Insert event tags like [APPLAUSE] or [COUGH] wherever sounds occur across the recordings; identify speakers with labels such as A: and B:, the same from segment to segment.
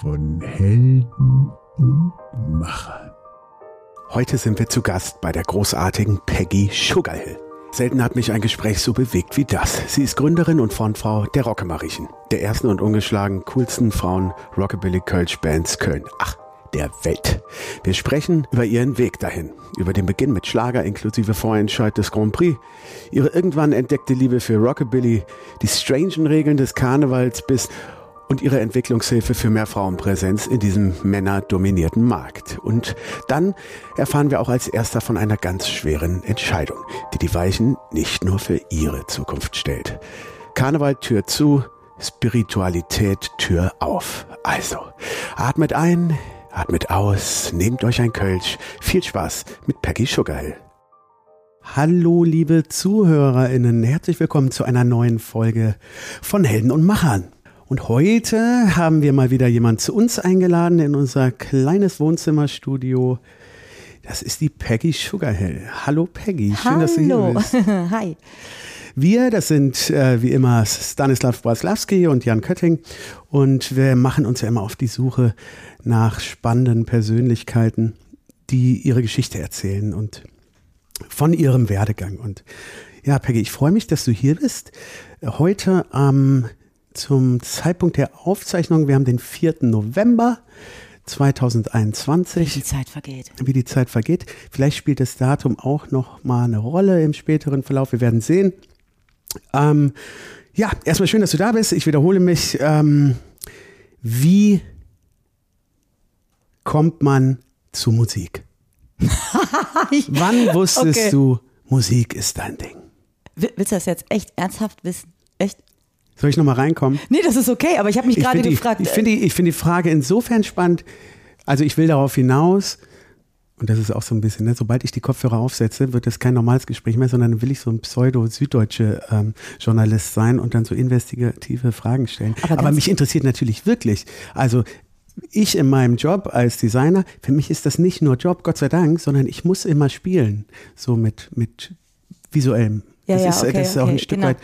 A: von Helden und Machern.
B: Heute sind wir zu Gast bei der großartigen Peggy Sugarhill. Selten hat mich ein Gespräch so bewegt wie das. Sie ist Gründerin und Frontfrau der Rockemariechen, der ersten und ungeschlagen coolsten Frauen Rockabilly Kölsch Bands Köln. Ach, der Welt. Wir sprechen über ihren Weg dahin, über den Beginn mit Schlager inklusive Vorentscheid des Grand Prix, ihre irgendwann entdeckte Liebe für Rockabilly, die strangen Regeln des Karnevals bis und ihre Entwicklungshilfe für mehr Frauenpräsenz in diesem männerdominierten Markt. Und dann erfahren wir auch als erster von einer ganz schweren Entscheidung, die die Weichen nicht nur für ihre Zukunft stellt. Karneval Tür zu, Spiritualität Tür auf. Also, atmet ein, atmet aus, nehmt euch ein Kölsch. Viel Spaß mit Peggy Sugarhill. Hallo, liebe ZuhörerInnen. Herzlich willkommen zu einer neuen Folge von Helden und Machern. Und heute haben wir mal wieder jemand zu uns eingeladen in unser kleines Wohnzimmerstudio. Das ist die Peggy Sugarhill. Hallo Peggy, schön,
C: Hallo.
B: dass du hier bist. [LAUGHS]
C: Hi.
B: Wir, das sind äh, wie immer Stanislav Braslawski und Jan Kötting und wir machen uns ja immer auf die Suche nach spannenden Persönlichkeiten, die ihre Geschichte erzählen und von ihrem Werdegang. Und ja, Peggy, ich freue mich, dass du hier bist. Heute am zum Zeitpunkt der Aufzeichnung, wir haben den 4. November 2021
C: Die Zeit vergeht.
B: wie die Zeit vergeht. Vielleicht spielt das Datum auch noch mal eine Rolle im späteren Verlauf. Wir werden sehen. Ähm, ja, erstmal schön, dass du da bist. Ich wiederhole mich. Ähm, wie kommt man zu Musik? [LAUGHS] Wann wusstest
C: Okay.
B: du, Musik ist dein Ding?
C: Will- Willst du das jetzt echt ernsthaft wissen? Echt?
B: Soll ich noch mal reinkommen?
C: Nee, das ist okay, aber ich habe mich
B: Ich
C: gerade
B: die,
C: gefragt.
B: ich finde die, ich finde die Frage insofern spannend. Also ich will darauf hinaus, und das ist auch so ein bisschen, ne, sobald ich die Kopfhörer aufsetze, wird das kein normales Gespräch mehr, sondern will ich so ein pseudo-süddeutsche ähm, Journalist sein und dann so investigative Fragen stellen.
C: Aber
B: Aber, mich interessiert natürlich wirklich. Also ich in meinem Job als Designer, für mich ist das nicht nur Job, Gott sei Dank, sondern ich muss immer spielen, so mit, mit visuellem.
C: Ja,
B: das
C: ja,
B: ist, äh,
C: okay,
B: das ist auch
C: okay,
B: ein Stück
C: genau.
B: weit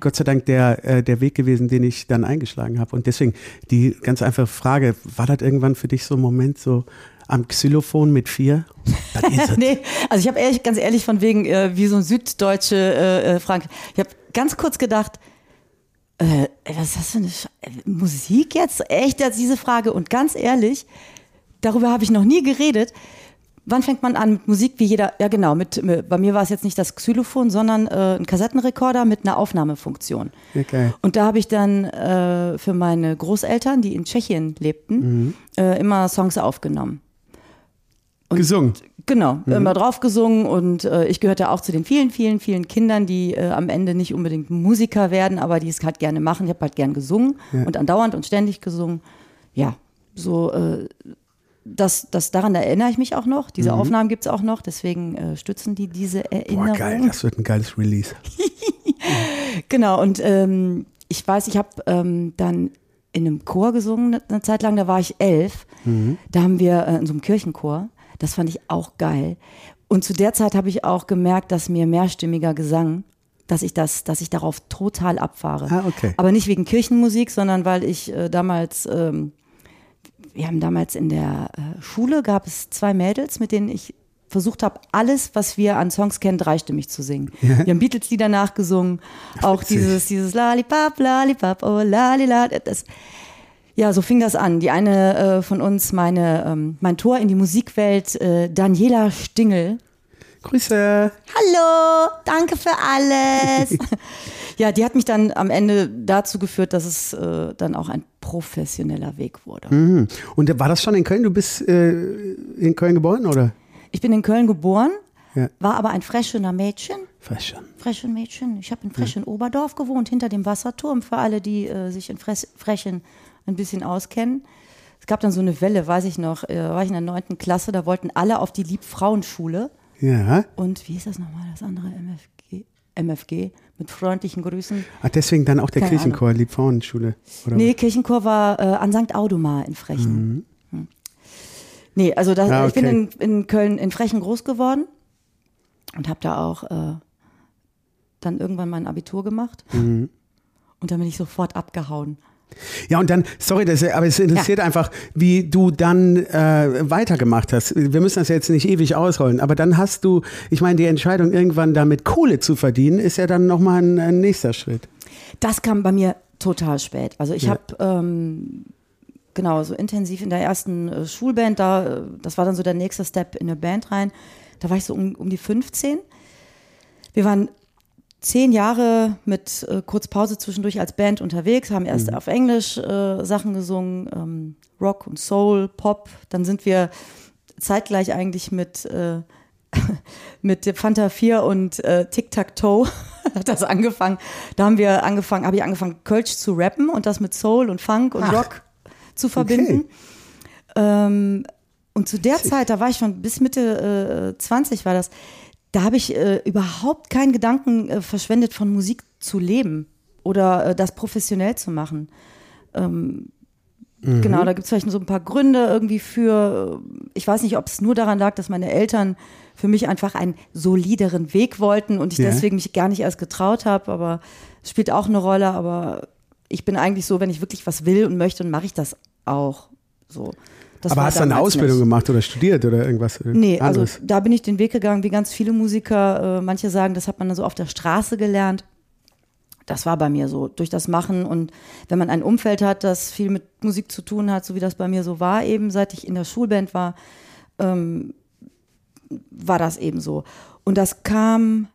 B: Gott sei Dank der, äh, der Weg gewesen, den ich dann eingeschlagen habe. Und deswegen die ganz einfache Frage, war das irgendwann für dich so ein Moment so am Xylophon mit vier? [LAUGHS]
C: Nee, also ich habe ehrlich, ganz ehrlich von wegen, äh, wie so ein süddeutsche äh, äh, Frank. Ich habe ganz kurz gedacht, äh, was ist das für eine Sch Musik jetzt? Echt jetzt diese Frage? Und ganz ehrlich, darüber habe ich noch nie geredet. Wann fängt man an mit Musik? Wie jeder, ja genau, mit, bei mir war es jetzt nicht das Xylophon, sondern äh, ein Kassettenrekorder mit einer Aufnahmefunktion.
B: Ja, geil.
C: Und da habe ich dann äh, für meine Großeltern, die in Tschechien lebten, äh, immer Songs aufgenommen. Und-
B: Gesungen.
C: Genau, immer drauf gesungen und äh, ich gehörte auch zu den vielen, vielen, vielen Kindern, die äh, am Ende nicht unbedingt Musiker werden, aber die es halt gerne machen. Ich habe halt gern gesungen und andauernd und ständig gesungen. Ja, so äh, das, das daran erinnere ich mich auch noch. Diese Aufnahmen gibt es auch noch, deswegen äh, stützen die diese
B: Boah,
C: Erinnerung.
B: geil, das wird ein geiles Release. [LAUGHS]
C: Genau, und ähm, ich weiß, ich habe ähm, dann in einem Chor gesungen eine, eine Zeit lang, da war ich elf. Da haben wir äh, in so einem Kirchenchor, das fand ich auch geil. Und zu der Zeit habe ich auch gemerkt, dass mir mehrstimmiger Gesang, dass ich das, dass ich darauf total abfahre.
B: Ah, okay.
C: Aber nicht wegen Kirchenmusik, sondern weil ich äh, damals, ähm, wir haben damals in der äh, Schule gab es zwei Mädels, mit denen ich versucht habe, alles, was wir an Songs kennen, dreistimmig zu singen. Wir haben Beatles-Lieder nachgesungen, auch
B: Witzig.
C: dieses, dieses Lalipap, Lalipap, oh Lalila, das, ja, so fing das an. Die eine äh, von uns, meine, ähm, mein Tor in die Musikwelt, äh, Daniela Stingel.
B: Grüße.
C: Hallo, danke für alles. [LAUGHS] ja, die hat mich dann am Ende dazu geführt, dass es äh, dann auch ein professioneller Weg wurde.
B: Mhm. Und war das schon in Köln? Du bist äh, in Köln geboren, oder?
C: Ich bin in Köln geboren,
B: Ja.
C: war aber ein Freschener Mädchen.
B: Fast schon.
C: Frechen Mädchen. Ich habe in Frechen Oberdorf gewohnt, hinter dem Wasserturm, für alle, die äh, sich in Fres Frechen ein bisschen auskennen. Es gab dann so eine Welle, weiß ich noch, äh, war ich in der neunten Klasse, da wollten alle auf die Liebfrauenschule.
B: Ja.
C: Und wie ist das nochmal, das andere MFG? MFG, mit freundlichen Grüßen.
B: Ach, deswegen dann auch der
C: Keine
B: Kirchenchor, Liebfrauenschule. Oder
C: Nee, Kirchenchor war äh, an St. Audomar in Frechen. Hm. Nee, also das,
B: Ah,
C: ich bin
B: okay.
C: in, in Köln, in Frechen groß geworden und habe da auch äh, dann irgendwann mein Abitur gemacht. Und dann bin ich sofort abgehauen.
B: Ja, und dann, sorry, das, aber es interessiert ja. einfach, wie du dann äh, weitergemacht hast. Wir müssen das jetzt nicht ewig ausrollen, aber dann hast du, ich meine, die Entscheidung, irgendwann damit Kohle zu verdienen, ist ja dann nochmal ein, ein nächster Schritt.
C: Das kam bei mir total spät. Also ich ja. habe ähm, genau so intensiv in der ersten äh, Schulband, da, das war dann so der nächste Step in eine Band rein. Da war ich so um, um die 15. Wir waren zehn Jahre mit äh, kurz Pause zwischendurch als Band unterwegs, haben erst mhm. auf Englisch äh, Sachen gesungen, ähm, Rock und Soul, Pop. Dann sind wir zeitgleich eigentlich mit, äh, [LAUGHS] mit Fanta 4 und äh, Tic Tac Toe [LAUGHS] hat das angefangen. Da haben wir angefangen, habe ich angefangen, Kölsch zu rappen und das mit Soul und Funk und Ach, Rock zu verbinden. Okay. Ähm, und zu der Zeit, da war ich schon bis Mitte äh, 20 war das, da habe ich äh, überhaupt keinen Gedanken äh, verschwendet, von Musik zu leben oder äh, das professionell zu machen. Ähm, mhm. Genau, da gibt es vielleicht so ein paar Gründe irgendwie für. Ich weiß nicht, ob es nur daran lag, dass meine Eltern für mich einfach einen solideren Weg wollten und ich ja. deswegen mich gar nicht erst getraut habe, aber es spielt auch eine Rolle. Aber ich bin eigentlich so, wenn ich wirklich was will und möchte, dann mache ich das auch. So.
B: Das Aber hast du eine Ausbildung nicht. gemacht oder studiert oder irgendwas?
C: Nee, also anderes? also da bin ich den Weg gegangen, wie ganz viele Musiker. Äh, manche sagen, das hat man dann so auf der Straße gelernt. Das war bei mir so, durch das Machen. Und wenn man ein Umfeld hat, das viel mit Musik zu tun hat, so wie das bei mir so war, eben seit ich in der Schulband war, ähm, war das eben so. Und das kam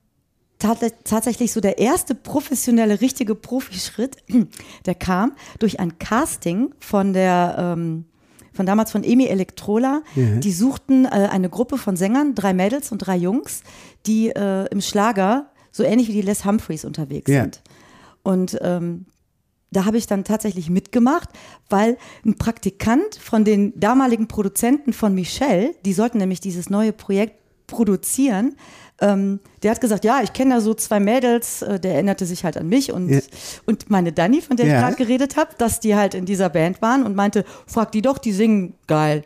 C: tatsächlich so der erste professionelle, richtige Profischritt, [CLEARS THROAT] der kam durch ein Casting von der ähm, von damals von Emi Elektrola. Ja. Die suchten äh, eine Gruppe von Sängern, drei Mädels und drei Jungs, die äh, im Schlager so ähnlich wie die Les Humphreys unterwegs ja. sind. Und ähm, da habe ich dann tatsächlich mitgemacht, weil ein Praktikant von den damaligen Produzenten von Michelle, die sollten nämlich dieses neue Projekt produzieren, ähm, der hat gesagt, ja, ich kenne da so zwei Mädels, äh, der erinnerte sich halt an mich und, ja. und meine Dani, von der ja. ich gerade geredet habe, dass die halt in dieser Band waren und meinte, frag die doch, die singen geil.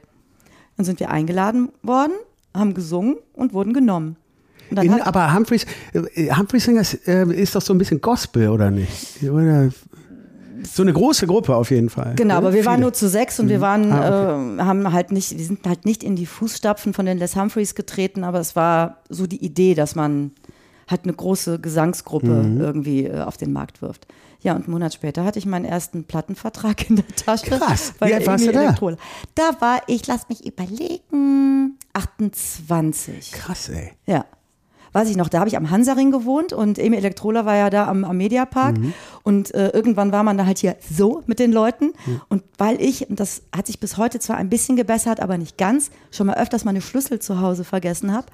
C: Dann sind wir eingeladen worden, haben gesungen und wurden genommen.
B: In, aber Humphreys, äh, Humphreys Singers äh, ist doch so ein bisschen Gospel, oder nicht? Oder so eine große Gruppe auf jeden Fall.
C: Genau, aber wir Viele. waren nur zu sechs und mhm. wir waren, ah, okay. äh, haben halt nicht, wir sind halt nicht in die Fußstapfen von den Les Humphreys getreten, aber es war so die Idee, dass man halt eine große Gesangsgruppe mhm. irgendwie äh, auf den Markt wirft. Ja, und einen Monat später hatte ich meinen ersten Plattenvertrag in der Tasche.
B: Krass. Wie alt warst du da? Elektrol.
C: Da war ich, lass mich überlegen, 28.
B: Krass, ey.
C: Ja weiß ich noch, da habe ich am Hansaring gewohnt und Emil Elektrola war ja da am, am Mediapark mhm. und äh, irgendwann war man da halt hier so mit den Leuten mhm. und weil ich, und das hat sich bis heute zwar ein bisschen gebessert, aber nicht ganz, schon mal öfters meine Schlüssel zu Hause vergessen habe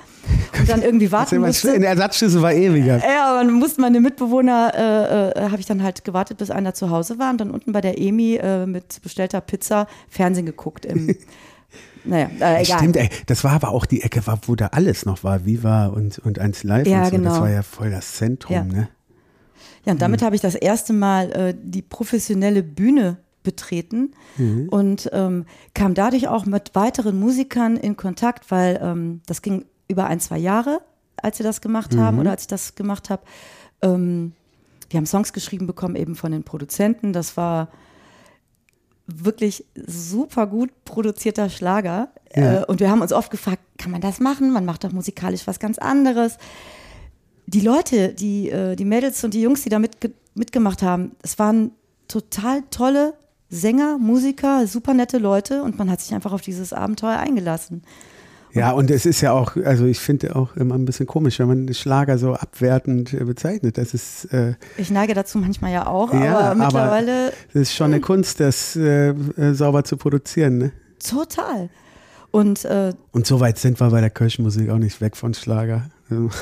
C: und dann irgendwie [LAUGHS] warten musste.
B: Der Ersatzschlüssel war ewiger.
C: Ja, aber dann mussten meine Mitbewohner, äh, äh, habe ich dann halt gewartet, bis einer zu Hause war und dann unten bei der Emi äh, mit bestellter Pizza Fernsehen geguckt im [LAUGHS] Naja, äh, egal.
B: Stimmt, ey, das war aber auch die Ecke, wo da alles noch war, Viva und, und eins Live ja, und so. Genau. Das war ja voll das Zentrum, ja. ne?
C: Ja, und damit mhm. habe ich das erste Mal äh, die professionelle Bühne betreten mhm. und ähm, kam dadurch auch mit weiteren Musikern in Kontakt, weil ähm, das ging über ein, zwei Jahre, als wir das gemacht haben mhm. oder als ich das gemacht habe. Ähm, wir haben Songs geschrieben bekommen, eben von den Produzenten. Das war wirklich super gut produzierter Schlager. Ja. Äh, und wir haben uns oft gefragt, kann man das machen? Man macht doch musikalisch was ganz anderes. Die Leute, die, äh, die Mädels und die Jungs, die da mitge mitgemacht haben, es waren total tolle Sänger, Musiker, super nette Leute und man hat sich einfach auf dieses Abenteuer eingelassen.
B: Ja, und es ist ja auch, also ich finde auch immer ein bisschen komisch, wenn man Schlager so abwertend äh, bezeichnet. Das ist. Äh,
C: ich neige dazu manchmal ja auch, ja, aber mittlerweile.
B: Es ist schon eine Kunst, das äh, äh, sauber zu produzieren, ne?
C: Total. Und, äh,
B: und so weit sind wir bei der Kirchenmusik auch nicht weg von Schlager.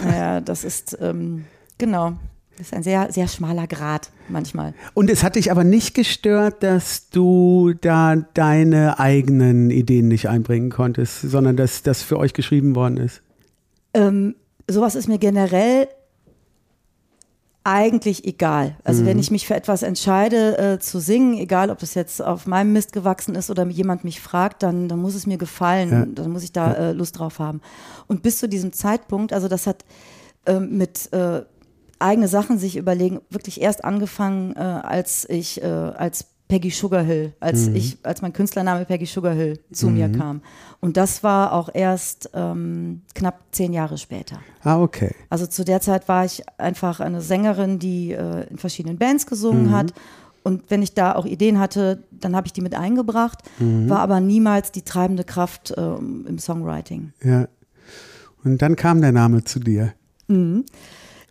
C: Ja, das ist, ähm, genau. Das ist ein sehr, sehr schmaler Grad manchmal.
B: Und es hat dich aber nicht gestört, dass du da deine eigenen Ideen nicht einbringen konntest, sondern dass das für euch geschrieben worden ist?
C: Ähm, sowas ist mir generell eigentlich egal. Also mhm. wenn ich mich für etwas entscheide äh, zu singen, egal ob das jetzt auf meinem Mist gewachsen ist oder jemand mich fragt, dann, dann muss es mir gefallen, ja. dann muss ich da äh, Lust drauf haben. Und bis zu diesem Zeitpunkt, also das hat äh, mit eigene Sachen sich überlegen, wirklich erst angefangen, äh, als ich äh, als Peggy Sugarhill, als ich, als mein Künstlername Peggy Sugarhill zu mir kam. Und das war auch erst ähm, knapp zehn Jahre später.
B: Ah, okay.
C: Also zu der Zeit war ich einfach eine Sängerin, die äh, in verschiedenen Bands gesungen hat. Und wenn ich da auch Ideen hatte, dann habe ich die mit eingebracht, war aber niemals die treibende Kraft ähm, im Songwriting.
B: Ja. Und dann kam der Name zu dir.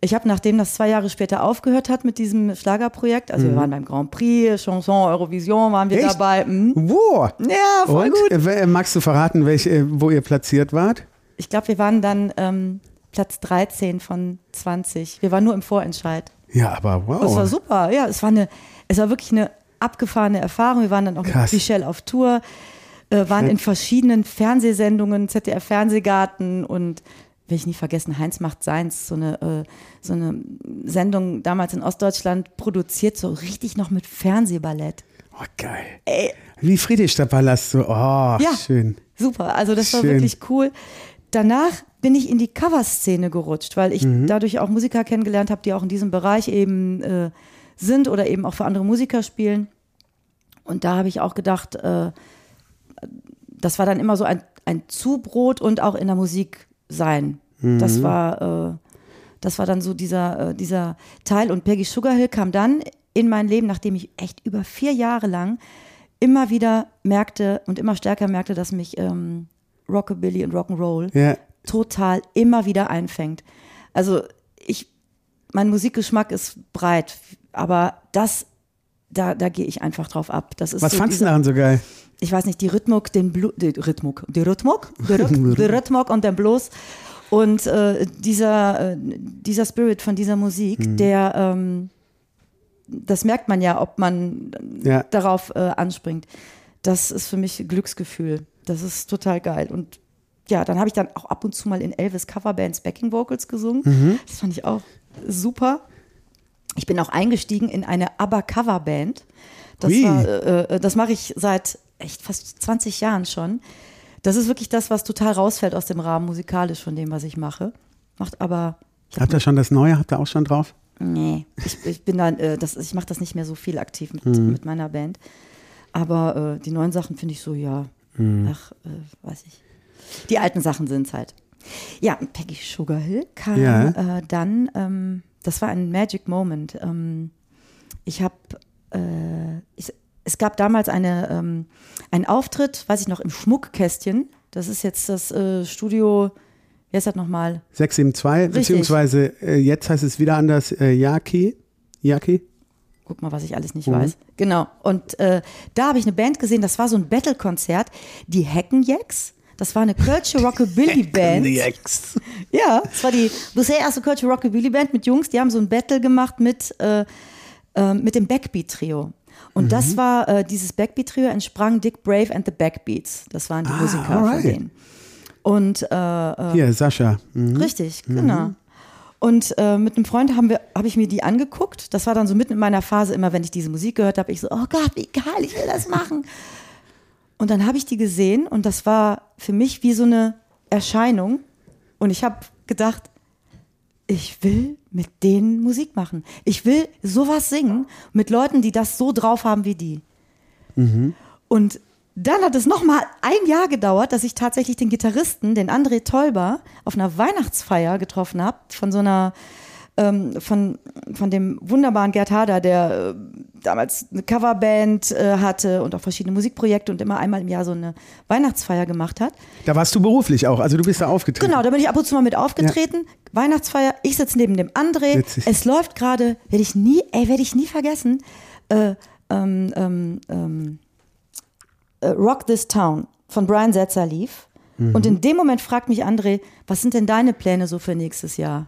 C: Ich habe, nachdem das zwei Jahre später aufgehört hat mit diesem Schlagerprojekt, also wir waren beim Grand Prix, Chanson, Eurovision waren wir
B: Echt?
C: dabei. Mhm.
B: Wo?
C: Ja, voll
B: Und?
C: gut.
B: Äh, magst du verraten, welche, wo ihr platziert wart?
C: Ich glaube, wir waren dann ähm, Platz 13 von 20. Wir waren nur im Vorentscheid.
B: Ja, aber wow.
C: Das war super, ja. Es war, eine, es war wirklich eine abgefahrene Erfahrung. Wir waren dann auch
B: Krass.
C: mit Michelle auf Tour, äh, waren in verschiedenen Fernsehsendungen, ZDF Fernsehgarten und will ich nie vergessen, Heinz macht seins, so eine, äh, so eine Sendung damals in Ostdeutschland produziert, so richtig noch mit Fernsehballett.
B: Oh, geil.
C: Ey,
B: Wie Friedrichstadtpalast, so, oh,
C: Ja.
B: schön.
C: Super, also das war
B: Schön.
C: wirklich cool. Danach bin ich in die Coverszene gerutscht, weil ich
B: Mhm.
C: dadurch auch Musiker kennengelernt habe, die auch in diesem Bereich eben äh, sind oder eben auch für andere Musiker spielen. Und da habe ich auch gedacht, äh, das war dann immer so ein, ein Zubrot und auch in der Musik sein. Das war, äh, das war dann so dieser, äh, dieser Teil. Und Peggy Sugarhill kam dann in mein Leben, nachdem ich echt über vier Jahre lang immer wieder merkte und immer stärker merkte, dass mich ähm, Rockabilly und Rock'n'Roll
B: Ja.
C: total immer wieder einfängt. Also ich, mein Musikgeschmack ist breit, aber das, da, da gehe ich einfach drauf ab. Das ist
B: Was
C: so
B: fandst du daran so geil?
C: Ich weiß nicht, die Rhythmik, den Blu die Rhythmik, die Rhythmik, die, Rhyth [LAUGHS] die Rhythmik und den Blues und äh, dieser, äh, dieser Spirit von dieser Musik,
B: Mhm.
C: der, ähm, das merkt man ja, ob man
B: Ja.
C: darauf äh, anspringt. Das ist für mich Glücksgefühl. Das ist total geil. Und ja, dann habe ich dann auch ab und zu mal in Elvis Coverbands Backing Vocals gesungen.
B: Mhm.
C: Das fand ich auch super. Ich bin auch eingestiegen in eine ABBA Coverband. Das, war, äh, äh, das mache ich seit echt fast 20 Jahren schon. Das ist wirklich das, was total rausfällt aus dem Rahmen musikalisch von dem, was ich mache. Macht aber,
B: Habt ihr schon das Neue? Habt ihr auch schon drauf?
C: nee, ich, ich bin dann, äh, das, ich mache das nicht mehr so viel aktiv mit,
B: Mhm.
C: mit meiner Band. Aber äh, die neuen Sachen finde ich so, ja,
B: Mhm.
C: ach, äh, weiß ich. Die alten Sachen sind es halt. Ja, Peggy Sugarhill kam
B: Ja.
C: äh, dann, ähm, das war ein Magic Moment. Ähm, ich habe, äh, ich, es gab damals eine, ähm, einen Auftritt, weiß ich noch, im Schmuckkästchen. Das ist jetzt das äh, Studio, wie heißt das nochmal?
B: 672, beziehungsweise äh, jetzt heißt es wieder anders, äh, Yaki. Yaki?
C: Guck mal, was ich alles nicht
B: Mhm.
C: weiß. Genau. Und äh, da habe ich eine Band gesehen, das war so ein Battle-Konzert, die Heckenjacks. Das war eine Kölsche [LAUGHS] Rockabilly-Band. Ja, das war die bisher erste Kölsche Rockabilly-Band mit Jungs, die haben so ein Battle gemacht mit, äh, äh, mit dem Backbeat-Trio. Und
B: Mhm.
C: das war, äh, dieses Backbeat-Trio entsprang Dick Brave and the Backbeats. Das waren die Musiker
B: Ah, alright.
C: von denen. Und äh,
B: Hier, Sascha. Mhm.
C: Richtig, genau. Und äh, mit einem Freund haben wir, habe ich mir die angeguckt. Das war dann so mitten in meiner Phase, immer wenn ich diese Musik gehört habe, ich so, oh Gott, wie geil, ich will das machen. Und dann habe ich die gesehen und das war für mich wie so eine Erscheinung. Und ich habe gedacht, ich will mit denen Musik machen. Ich will sowas singen mit Leuten, die das so drauf haben wie die. Und dann hat es noch mal ein Jahr gedauert, dass ich tatsächlich den Gitarristen, den André Tolber, auf einer Weihnachtsfeier getroffen habe von so einer ähm, von, von dem wunderbaren Gerd Hader, der äh, damals eine Coverband äh, hatte und auch verschiedene Musikprojekte und immer einmal im Jahr so eine Weihnachtsfeier gemacht hat.
B: Da warst du beruflich auch, also du bist da aufgetreten.
C: Genau, da bin ich ab und zu mal mit aufgetreten. Weihnachtsfeier, ich sitze neben dem André.
B: Witzig.
C: Es läuft gerade, werde ich nie, ey, werde ich nie vergessen, äh, ähm, ähm, ähm, äh, Rock This Town von Brian Setzer lief.
B: Mhm.
C: Und in dem Moment fragt mich André, was sind denn deine Pläne so für nächstes Jahr?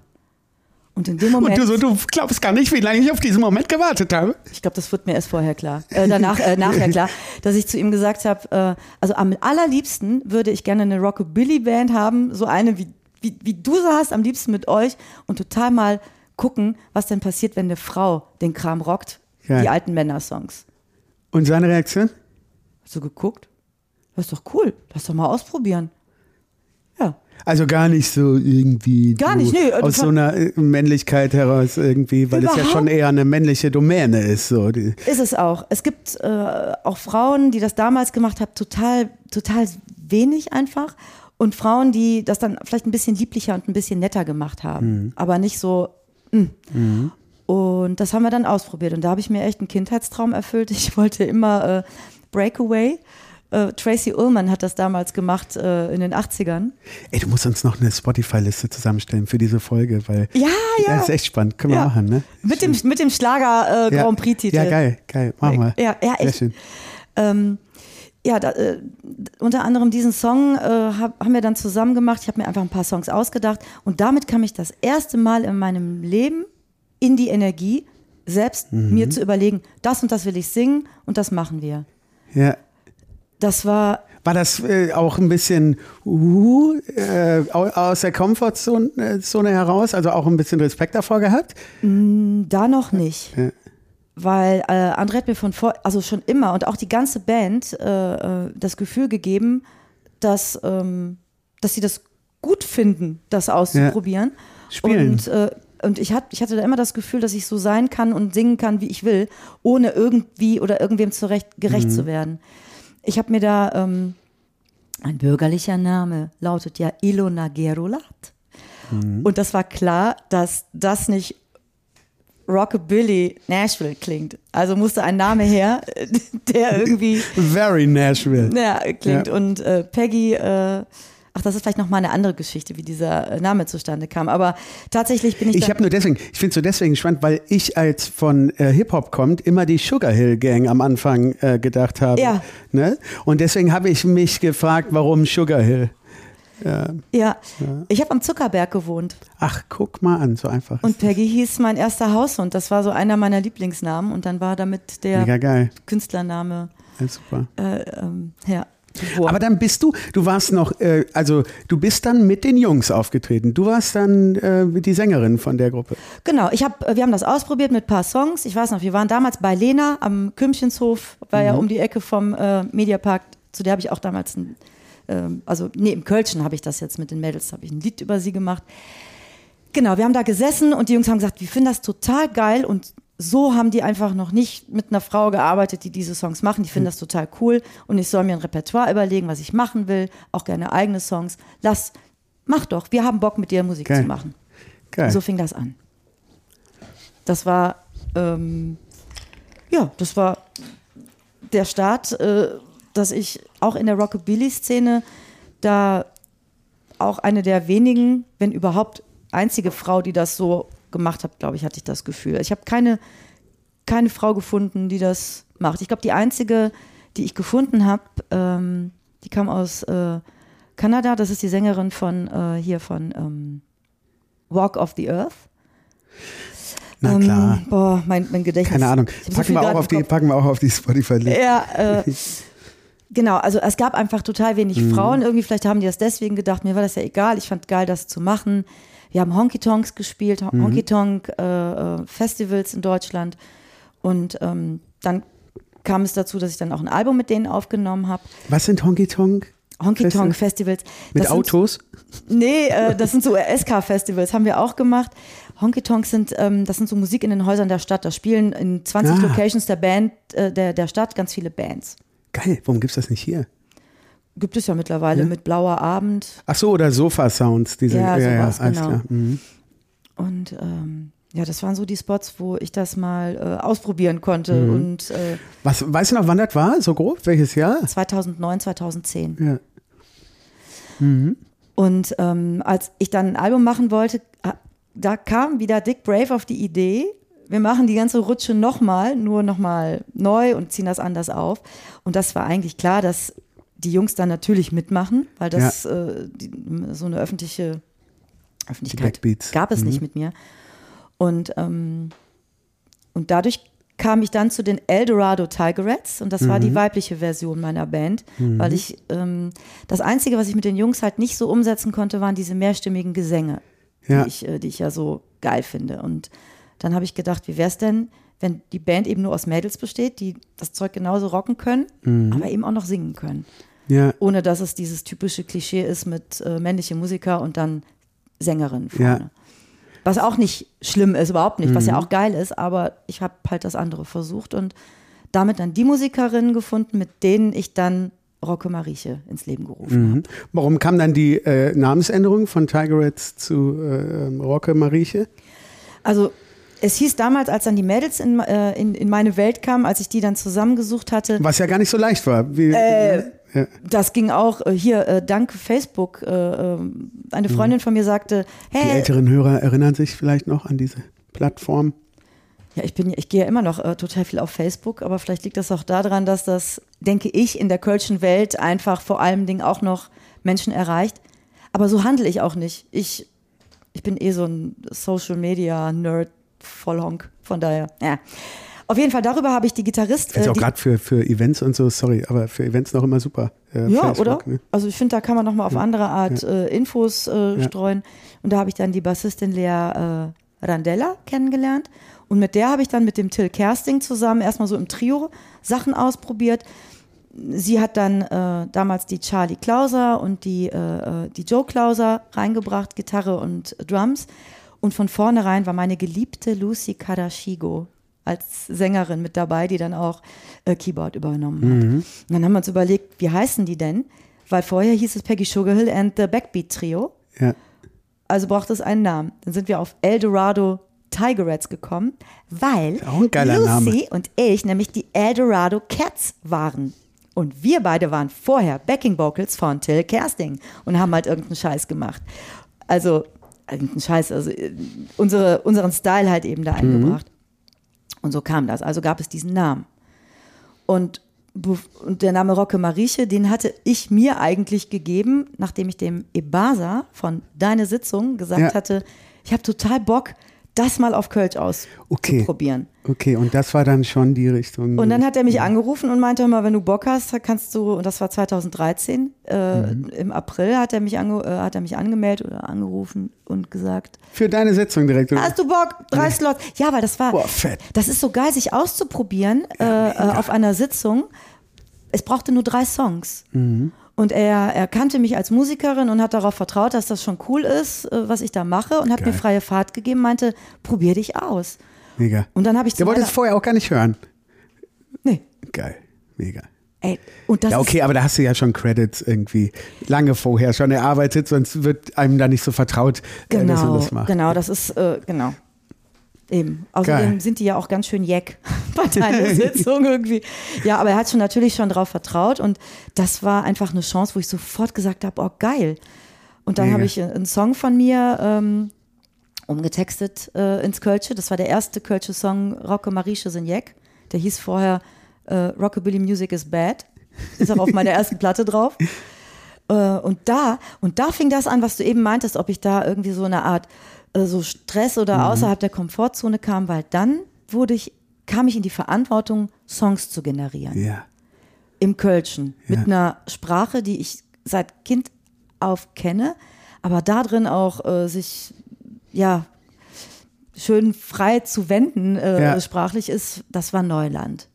C: Und in dem Moment,
B: Und du, so, du glaubst gar nicht, wie lange ich auf diesen Moment gewartet habe.
C: ich glaube, das wird mir erst vorher klar, äh, danach, äh, nachher klar, [LAUGHS] dass ich zu ihm gesagt habe, äh, also am allerliebsten würde ich gerne eine Rockabilly-Band haben, so eine wie, wie, wie du sie hast, am liebsten mit euch und total mal gucken, was denn passiert, wenn eine Frau den Kram rockt,
B: Geil.
C: die alten Männersongs.
B: Und seine Reaktion?
C: Hast du geguckt? Das ist doch cool, lass doch mal ausprobieren.
B: Also gar nicht so irgendwie
C: Gar nicht, nö,
B: aus so einer äh, Männlichkeit heraus irgendwie, weil es ja schon eher eine männliche Domäne ist. So.
C: Ist es auch. Es gibt äh, auch Frauen, die das damals gemacht haben, total, total wenig einfach. Und Frauen, die das dann vielleicht ein bisschen lieblicher und ein bisschen netter gemacht haben. Aber nicht so. mm. Und das haben wir dann ausprobiert. Und da habe ich mir echt einen Kindheitstraum erfüllt. Ich wollte immer äh, Breakaway. Äh, Tracy Ullman hat das damals gemacht äh, in den 80ern.
B: ey, du musst uns noch eine Spotify-Liste zusammenstellen für diese Folge, weil
C: Ja, ja.
B: das ist echt spannend. Können wir
C: Ja.
B: machen, ne?
C: Mit dem, mit dem Schlager äh,
B: Ja.
C: Grand Prix-Titel.
B: Ja, geil, geil. Machen wir.
C: Ja, ja,
B: Sehr
C: echt.
B: schön.
C: Ähm, ja, da, äh, unter anderem diesen Song äh, hab, haben wir dann zusammen gemacht. Ich habe mir einfach ein paar Songs ausgedacht und damit kam ich das erste Mal in meinem Leben in die Energie, selbst
B: Mhm.
C: mir zu überlegen, das und das will ich singen und das machen wir.
B: Ja.
C: Das war
B: War das äh, auch ein bisschen uh, äh, au- aus der Komfortzone äh, heraus, also auch ein bisschen Respekt davor gehabt?
C: da noch nicht.
B: Ja.
C: Weil äh, André hat mir von vor, also schon immer und auch die ganze Band das Gefühl gegeben, dass, ähm, dass sie das gut finden, das auszuprobieren.
B: Spielen.
C: Und, und ich, hat, ich hatte da immer das Gefühl, dass ich so sein kann und singen kann, wie ich will, ohne irgendwie oder irgendwem zurecht, gerecht zu werden. Ich habe mir da, ähm, ein bürgerlicher Name lautet ja Ilona Gerolat. Und das war klar, dass das nicht Rockabilly Nashville klingt. Also musste ein Name her, [LAUGHS] der irgendwie
B: Very Nashville.
C: ja, klingt.
B: Ja.
C: Und äh, Peggy, äh, ach, das ist vielleicht nochmal eine andere Geschichte, wie dieser äh, Name zustande kam. Aber tatsächlich bin ich.
B: Ich habe nur deswegen, ich finde es so deswegen spannend, weil ich als von äh, Hip-Hop kommt, immer die Sugar Hill Gang am Anfang äh, gedacht habe.
C: Ja.
B: Ne? Und deswegen habe ich mich gefragt, warum Sugar Hill?
C: ja, ich habe am Zuckerberg gewohnt.
B: Ach, guck mal an, so einfach.
C: Und Peggy hieß mein erster Haushund. Das war so einer meiner Lieblingsnamen. Und dann war damit der. Künstlername,
B: Ja, super.
C: äh, ähm, ja. Geboren.
B: Aber dann bist du, du warst noch, äh, also du bist dann mit den Jungs aufgetreten. Du warst dann äh, die Sängerin von der Gruppe.
C: Genau, ich hab, wir haben das ausprobiert mit ein paar Songs. Ich weiß noch, wir waren damals bei Lena am Kümchenshof, war ja um die Ecke vom äh, Mediapark. Zu der habe ich auch damals ein, ähm, also nee, im Kölschen habe ich das jetzt mit den Mädels, habe ich ein Lied über sie gemacht. Genau, wir haben da gesessen und die Jungs haben gesagt, wir finden das total geil und so haben die einfach noch nicht mit einer Frau gearbeitet, die diese Songs machen. Die finden das total cool und ich soll mir ein Repertoire überlegen, was ich machen will, auch gerne eigene Songs. Lass, mach doch, wir haben Bock mit dir Musik
B: Geil.
C: zu machen.
B: Geil.
C: So fing das an. Das war, ähm, ja, das war der Start, äh, dass ich auch in der Rockabilly-Szene da auch eine der wenigen, wenn überhaupt einzige Frau, die das so gemacht hat, glaube ich, hatte ich das Gefühl. Ich habe keine, keine Frau gefunden, die das macht. Ich glaube, die einzige, die ich gefunden habe, ähm, die kam aus äh, Kanada. Das ist die Sängerin von äh, hier von ähm, Walk of the Earth.
B: Na klar.
C: Ähm, boah, mein, mein Gedächtnis.
B: Keine Ahnung.
C: So
B: Packen,
C: viel
B: wir auch auf die, packen wir auch auf die Spotify-Liste.
C: Ja, äh, genau. Also es gab einfach total wenig
B: Mhm.
C: Frauen. Irgendwie, vielleicht haben die das deswegen gedacht. Mir war das ja egal. Ich fand geil, das zu machen. Wir haben Honky Tonks gespielt,
B: Mhm.
C: Honky Tonk äh, äh, Festivals in Deutschland. Und ähm, dann kam es dazu, dass ich dann auch ein Album mit denen aufgenommen habe.
B: Was sind Honky Tonk?
C: Honky? Tonk Festivals.
B: Mit
C: sind-
B: Autos?
C: Nee, äh, das sind so [LAUGHS] SK-Festivals, haben wir auch gemacht. Honky Tonks sind, ähm, das sind so Musik in den Häusern der Stadt. Da spielen in 20
B: Ah.
C: Locations der Band, äh, der, der Stadt ganz viele Bands.
B: Geil, warum gibt's das nicht hier?
C: Gibt es ja mittlerweile mit Blauer Abend
B: Ach so, oder Sofa-Sounds. Diese,
C: Ja, sowas,
B: alles
C: genau.
B: klar. Mhm.
C: und ähm, ja, das waren so die Spots, wo ich das mal äh, ausprobieren konnte.
B: Mhm.
C: Und äh,
B: Was, weißt du noch, wann das war? So grob? Welches Jahr?
C: 2009, 2010.
B: Ja.
C: Und ähm, als ich dann ein Album machen wollte, da kam wieder Dick Brave auf die Idee, wir machen die ganze Rutsche nochmal, nur nochmal neu und ziehen das anders auf. Und das war eigentlich klar, dass die Jungs dann natürlich mitmachen, weil das äh, die, so eine öffentliche Öffentlichkeit gab es
B: Mhm.
C: nicht mit mir. Und, ähm, und dadurch kam ich dann zu den Eldorado Tigerettes und das war
B: Mhm.
C: die weibliche Version meiner Band, weil ich ähm, das Einzige, was ich mit den Jungs halt nicht so umsetzen konnte, waren diese mehrstimmigen Gesänge,
B: Ja.
C: die, ich, äh, die ich ja so geil finde. Und dann habe ich gedacht, wie wäre es denn, wenn die Band eben nur aus Mädels besteht, die das Zeug genauso rocken können,
B: Mhm.
C: aber eben auch noch singen können.
B: Ja.
C: ohne dass es dieses typische Klischee ist mit äh, männliche Musiker und dann Sängerin vorne.
B: Ja.
C: Was auch nicht schlimm ist, überhaupt nicht, was ja
B: Mhm.
C: auch geil ist, aber ich habe halt das andere versucht und damit dann die Musikerinnen gefunden, mit denen ich dann Rocco Marieche ins Leben gerufen habe.
B: Mhm. Warum kam dann die äh, Namensänderung von Tigerettes zu äh, Rocke Marieche?
C: Also es hieß damals, als dann die Mädels in, äh, in, in meine Welt kamen, als ich die dann zusammengesucht hatte,
B: Was ja gar nicht so leicht war. Wie,
C: Äh,
B: ja.
C: das ging auch äh, hier, äh, dank Facebook. Äh, eine Freundin von mir sagte,
B: Die
C: hey,
B: älteren Hörer erinnern sich vielleicht noch an diese Plattform.
C: ja, ich bin, ich gehe ja immer noch äh, total viel auf Facebook, aber vielleicht liegt das auch daran, dass das, denke ich, in der kölschen Welt einfach vor allem Dingen auch noch Menschen erreicht. Aber so handle ich auch nicht. Ich, ich bin eh so ein Social Media Nerd, Vollhonk. Von daher, ja. Auf jeden Fall darüber habe ich die Gitarrist.
B: Ist
C: äh,
B: auch gerade für, für Events und so, sorry, aber für Events noch immer super. äh,
C: Ja,
B: Facebook,
C: oder?
B: Ne?
C: Also ich finde, da kann man nochmal auf andere Art äh, Infos äh,
B: Ja.
C: streuen. Und da habe ich dann die Bassistin Lea äh, Randella kennengelernt. Und mit der habe ich dann mit dem Till Kersting zusammen erstmal so im Trio Sachen ausprobiert. Sie hat dann äh, damals die Charlie Klauser und die, die Joe Klauser reingebracht, Gitarre und Drums. Und von vornherein war meine geliebte Lucy Kadashigo als Sängerin mit dabei, die dann auch äh, Keyboard übernommen hat. Und dann haben wir uns überlegt, wie heißen die denn? Weil vorher hieß es Peggy Sugarhill and the Backbeat Trio.
B: Ja.
C: Also braucht es einen Namen. Dann sind wir auf Eldorado Tigerettes gekommen, weil Lucy
B: Name.
C: und ich nämlich die Eldorado Cats waren. Und wir beide waren vorher Backing Vocals von Till Kersting und haben halt irgendeinen Scheiß gemacht. Also, irgendeinen Scheiß, also äh, unsere, unseren Style halt eben da eingebracht. Und so kam das. Also gab es diesen Namen. Und, und der Name Rocke Marieche, den hatte ich mir eigentlich gegeben, nachdem ich dem Ebasa von Deine Sitzung gesagt
B: Ja.
C: hatte, ich habe total Bock, das mal auf Kölsch
B: Okay.
C: auszuprobieren.
B: Okay, und das war dann schon die Richtung.
C: Und dann hat er mich angerufen und meinte, mal, wenn du Bock hast, kannst du, und das war 2013, äh,
B: Mhm.
C: im April hat er, mich ange, äh, hat er mich angemeldet oder angerufen und gesagt,
B: Für deine Sitzung direkt.
C: Hast du Bock? Drei Slots. Ja, weil das war,
B: Boah, fett.
C: das ist so geil, sich auszuprobieren äh, äh, auf einer Sitzung. Es brauchte nur drei Songs.
B: Mhm.
C: Und er, er kannte mich als Musikerin und hat darauf vertraut, dass das schon cool ist, äh, was ich da mache und hat
B: Geil.
C: mir freie Fahrt gegeben, meinte, probier dich aus.
B: Mega.
C: Und dann habe ich
B: Der wollte es vorher auch gar nicht hören.
C: Nee,
B: Geil. Mega.
C: ey, und das
B: Ja, okay, aber da hast du ja schon Credits irgendwie lange vorher schon erarbeitet, sonst wird einem da nicht so vertraut, äh, dass man
C: genau,
B: das macht.
C: genau, das ist, äh, genau. Eben. Außerdem
B: Geil.
C: sind die ja auch ganz schön jeck [LAUGHS] bei deiner [LAUGHS] Sitzung irgendwie. Ja, aber er hat schon natürlich schon drauf vertraut und das war einfach eine Chance, wo ich sofort gesagt habe, oh geil. Und dann habe ich einen Song von mir ähm, umgetextet äh, ins Kölsche. Das war der erste Kölsche Song, Rocke Marieche sind jeck. Der hieß vorher äh, Rockabilly Music is Bad. Ist auch auf meiner ersten Platte drauf. Äh, und da, und da fing das an, was du eben meintest, ob ich da irgendwie so eine Art äh, so Stress oder
B: Mhm.
C: außerhalb der Komfortzone kam, weil dann wurde ich, kam ich in die Verantwortung, Songs zu generieren.
B: Ja.
C: Im Kölschen. Mit
B: Ja.
C: einer Sprache, die ich seit Kind auf kenne, aber da drin auch äh, sich, ja, schön frei zu wenden, äh,
B: Ja.
C: sprachlich ist, das war Neuland.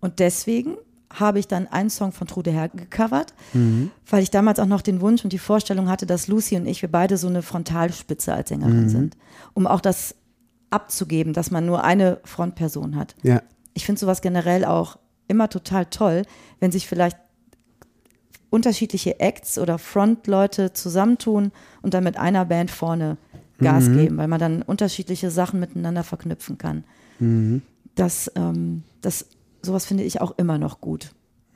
C: Und deswegen habe ich dann einen Song von Trude Herr gecovert,
B: Mhm.
C: weil ich damals auch noch den Wunsch und die Vorstellung hatte, dass Lucy und ich, wir beide so eine Frontalspitze als Sängerin
B: Mhm.
C: sind, um auch das abzugeben, dass man nur eine Frontperson hat.
B: Ja.
C: Ich finde sowas generell auch immer total toll, wenn sich vielleicht unterschiedliche Acts oder Frontleute zusammentun und dann mit einer Band vorne Gas geben, weil man dann unterschiedliche Sachen miteinander verknüpfen kann. Das, ähm, das, sowas finde ich auch immer noch gut,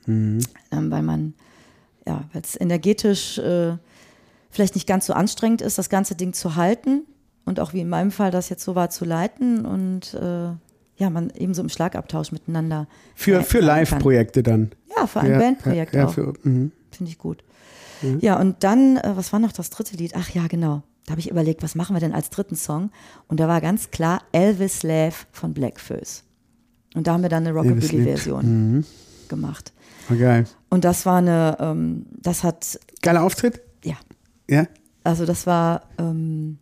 C: ähm, weil man, ja, weil es energetisch äh, vielleicht nicht ganz so anstrengend ist, das ganze Ding zu halten und auch wie in meinem Fall das jetzt so war, zu leiten und äh, ja, man eben so im Schlagabtausch miteinander.
B: Für, für. Live-Projekte dann.
C: Ja, für ein
B: ja,
C: Bandprojekt
B: ja, ja,
C: auch.
B: Für, mhm.
C: Finde ich gut. Ja, und dann, äh, was war noch das dritte Lied? Ach ja, genau. Da habe ich überlegt, was machen wir denn als dritten Song? Und da war ganz klar Elvis Love von Blackfoes. Und da haben wir dann eine. Rockabilly-Version gemacht.
B: Oh, geil.
C: Und das war eine, ähm, das hat,
B: Geiler Auftritt?
C: ja,
B: Ja?
C: also das war, ähm,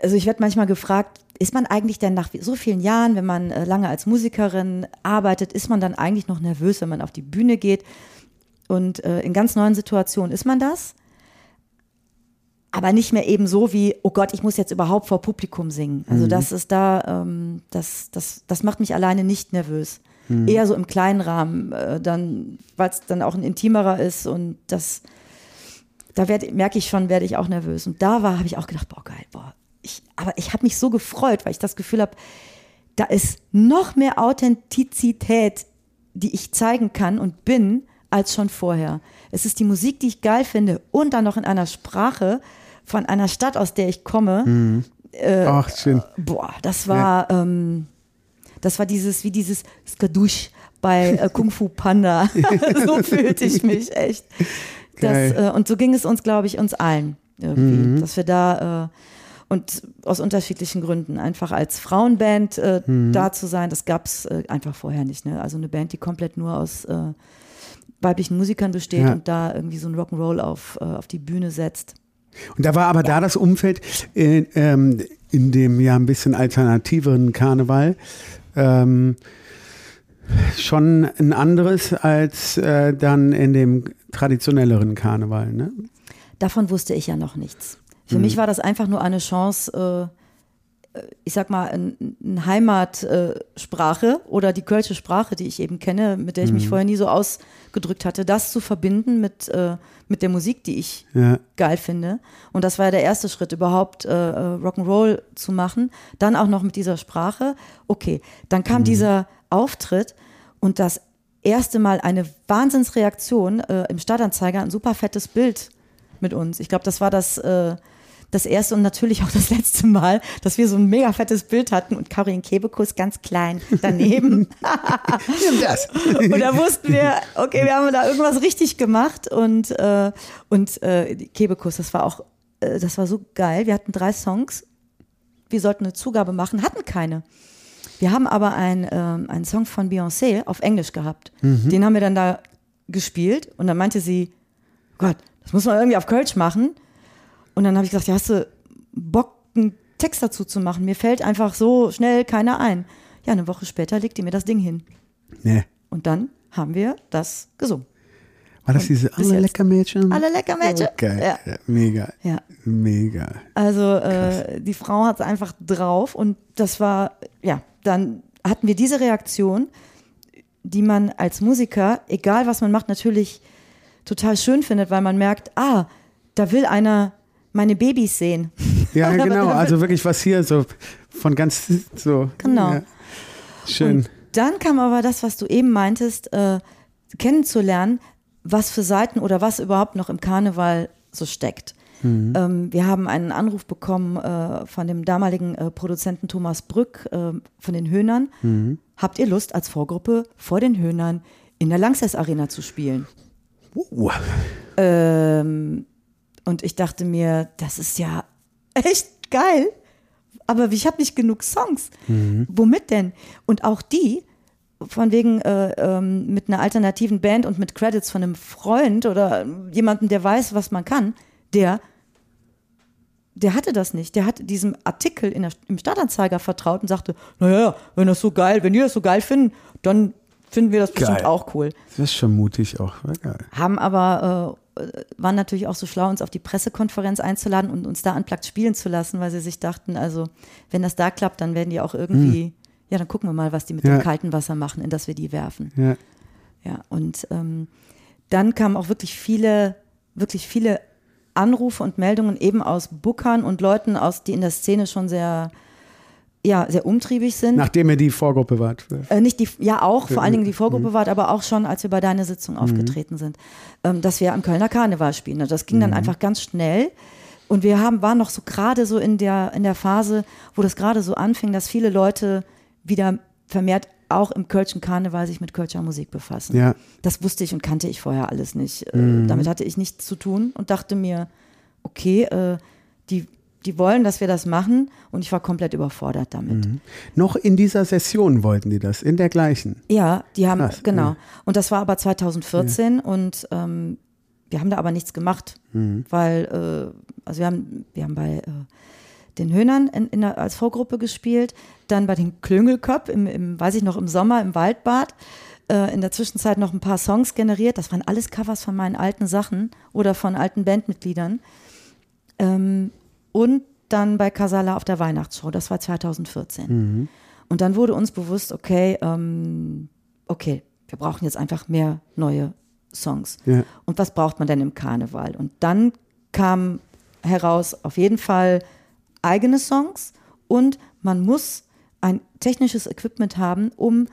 C: also ich werde manchmal gefragt, ist man eigentlich denn nach so vielen Jahren, wenn man äh, lange als Musikerin arbeitet, ist man dann eigentlich noch nervös, wenn man auf die Bühne geht? Und äh, in ganz neuen Situationen ist man das. Aber nicht mehr eben so wie, oh Gott, ich muss jetzt überhaupt vor Publikum singen. Also das ist da, ähm, das, das, das macht mich alleine nicht nervös. Eher so im kleinen Rahmen, äh, dann, weil es dann auch ein intimerer ist und das, da werd, merke ich schon, werde ich auch nervös. Und da war, habe ich auch gedacht, boah, geil, boah. Ich, aber ich habe mich so gefreut, weil ich das Gefühl habe, da ist noch mehr Authentizität, die ich zeigen kann und bin, als schon vorher. Es ist die Musik, die ich geil finde und dann noch in einer Sprache von einer Stadt, aus der ich komme. Äh,
B: Ach, schön.
C: Boah, das war, ähm, das war dieses, wie dieses Skadusch bei äh, Kung Fu Panda. [LAUGHS] [LAUGHS] so fühlte ich mich echt. Das, äh, und so ging es uns, glaube ich, uns allen irgendwie,
B: Mhm.
C: dass wir da äh, und aus unterschiedlichen Gründen einfach als Frauenband äh,
B: Mhm.
C: da zu sein, das gab es äh, einfach vorher nicht. Ne? Also eine Band, die komplett nur aus weiblichen Musikern besteht
B: Ja.
C: und da irgendwie so ein Rock'n'Roll auf, auf die Bühne setzt.
B: Und da war aber da das Umfeld äh, ähm, in dem ja ein bisschen alternativeren Karneval ähm, schon ein anderes als äh, dann in dem traditionelleren Karneval. Ne?
C: Davon wusste ich ja noch nichts. Für mich war das einfach nur eine Chance, äh, ich sag mal, eine ein Heimatsprache äh, oder die kölsche Sprache, die ich eben kenne, mit der ich mich vorher nie so ausgedrückt hatte, das zu verbinden mit, äh, mit der Musik, die ich
B: Ja.
C: geil finde. Und das war ja der erste Schritt, überhaupt äh, äh, Rock'n'Roll zu machen. Dann auch noch mit dieser Sprache. Okay, dann kam dieser Auftritt und das erste Mal eine Wahnsinnsreaktion äh, im Stadtanzeiger, ein super fettes Bild mit uns. Ich glaube, das war das, äh, das erste und natürlich auch das letzte Mal, dass wir so ein mega fettes Bild hatten und Karin Kebekus ganz klein daneben. [LAUGHS]
B: Nimm das.
C: Und da wussten wir, okay, wir haben da irgendwas richtig gemacht und, äh, und äh, Kebekus, das war auch, äh, das war so geil. Wir hatten drei Songs, wir sollten eine Zugabe machen, hatten keine. Wir haben aber ein, ähm, einen Song von Beyoncé auf Englisch gehabt. Den haben wir dann da gespielt und dann meinte sie, Gott, das muss man irgendwie auf Kölsch machen. Und dann habe ich gesagt, ja, hast du Bock, einen Text dazu zu machen? Mir fällt einfach so schnell keiner ein. Ja, eine Woche später legte mir das Ding hin.
B: Nee.
C: Und dann haben wir das gesungen.
B: War das diese alle lecker Mädchen?
C: Alle lecker Mädchen.
B: Geil.
C: Ja.
B: Ja, mega.
C: Ja.
B: Mega.
C: Also äh, die Frau hat es einfach drauf und das war, ja, dann hatten wir diese Reaktion, die man als Musiker, egal was man macht, natürlich total schön findet, weil man merkt, ah, da will einer meine Babys sehen. [LAUGHS]
B: Ja, genau. [LAUGHS] Also wirklich was hier so von ganz so.
C: Genau.
B: Ja. Schön.
C: Und dann kam aber das, was du eben meintest, äh, kennenzulernen, was für Seiten oder was überhaupt noch im Karneval so steckt. Ähm, wir haben einen Anruf bekommen äh, von dem damaligen äh, Produzenten Thomas Brück äh, von den Höhnern. Habt ihr Lust, als Vorgruppe vor den Höhnern in der Langsess Arena zu spielen?
B: Uh,
C: Ähm, und ich dachte mir, das ist ja echt geil. Aber ich habe nicht genug Songs. Womit denn? Und auch die, von wegen äh, ähm, mit einer alternativen Band und mit Credits von einem Freund oder jemandem, der weiß, was man kann, der, der hatte das nicht. Der hat diesem Artikel der, im Stadtanzeiger vertraut und sagte, naja, wenn das so geil, wenn die das so geil finden, dann finden wir das bestimmt
B: Geil.
C: auch cool
B: das ist schon mutig auch. War geil.
C: haben aber äh, waren natürlich auch so schlau, uns auf die Pressekonferenz einzuladen und uns da unplugged spielen zu lassen, weil sie sich dachten, also wenn das da klappt, dann werden die auch irgendwie, ja, dann gucken wir mal, was die mit
B: Ja.
C: dem kalten Wasser machen, in das wir die werfen.
B: Ja.
C: Ja, und ähm, dann kamen auch wirklich viele, wirklich viele Anrufe und Meldungen eben aus Bookern und Leuten aus, die in der Szene schon sehr, ja, sehr umtriebig sind.
B: Nachdem ihr die Vorgruppe wart.
C: Äh, nicht die, ja auch, vor allen Dingen die Vorgruppe wart, aber auch schon, als wir bei deiner Sitzung aufgetreten sind, ähm, dass wir am Kölner Karneval spielen. Das ging dann einfach ganz schnell. Und wir haben, waren noch so gerade so in der, in der Phase, wo das gerade so anfing, dass viele Leute wieder vermehrt auch im Kölschen Karneval sich mit Kölscher Musik befassen.
B: Ja.
C: Das wusste ich und kannte ich vorher alles nicht. Äh, Damit hatte ich nichts zu tun und dachte mir, okay, äh, die, die wollen, dass wir das machen und ich war komplett überfordert damit.
B: Noch in dieser Session wollten die das, in der gleichen.
C: Ja, die haben,
B: Krass,
C: genau.
B: ja.
C: Und das war aber 2014 und ähm, wir haben da aber nichts gemacht,
B: Mhm.
C: weil, äh, also wir haben, wir haben bei äh, den Höhnern in, in der, als Vorgruppe gespielt, dann bei den Klüngelköp, im, im, weiß ich noch, im Sommer im Waldbad. Äh, in der Zwischenzeit noch ein paar Songs generiert. Das waren alles Covers von meinen alten Sachen oder von alten Bandmitgliedern. Ähm, und dann bei Casala auf der Weihnachtsshow, das war 2014.
B: Mhm.
C: Und dann wurde uns bewusst, okay, ähm, okay, wir brauchen jetzt einfach mehr neue Songs.
B: Ja.
C: Und was braucht man denn im Karneval? Und dann kam heraus auf jeden Fall eigene Songs und man muss ein technisches Equipment haben, um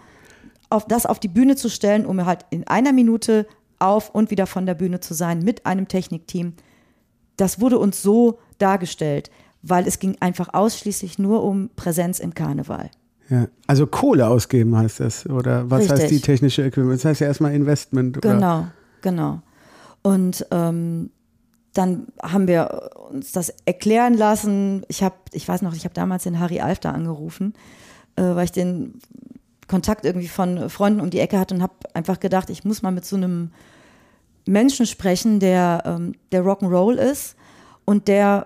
C: auf das auf die Bühne zu stellen, um halt in einer Minute auf und wieder von der Bühne zu sein mit einem Technikteam. Das wurde uns so dargestellt, weil es ging einfach ausschließlich nur um Präsenz im Karneval.
B: Ja. Also Kohle ausgeben heißt das. Oder was
C: Richtig.
B: heißt die technische Equipment? Das heißt ja erstmal Investment. Oder?
C: Genau, genau. Und ähm, dann haben wir uns das erklären lassen. Ich habe, ich weiß noch, ich habe damals den Harry Alfter angerufen, äh, weil ich den Kontakt irgendwie von Freunden um die Ecke hatte und habe einfach gedacht, ich muss mal mit so einem Menschen sprechen, der, ähm, der Rock'n'Roll ist und der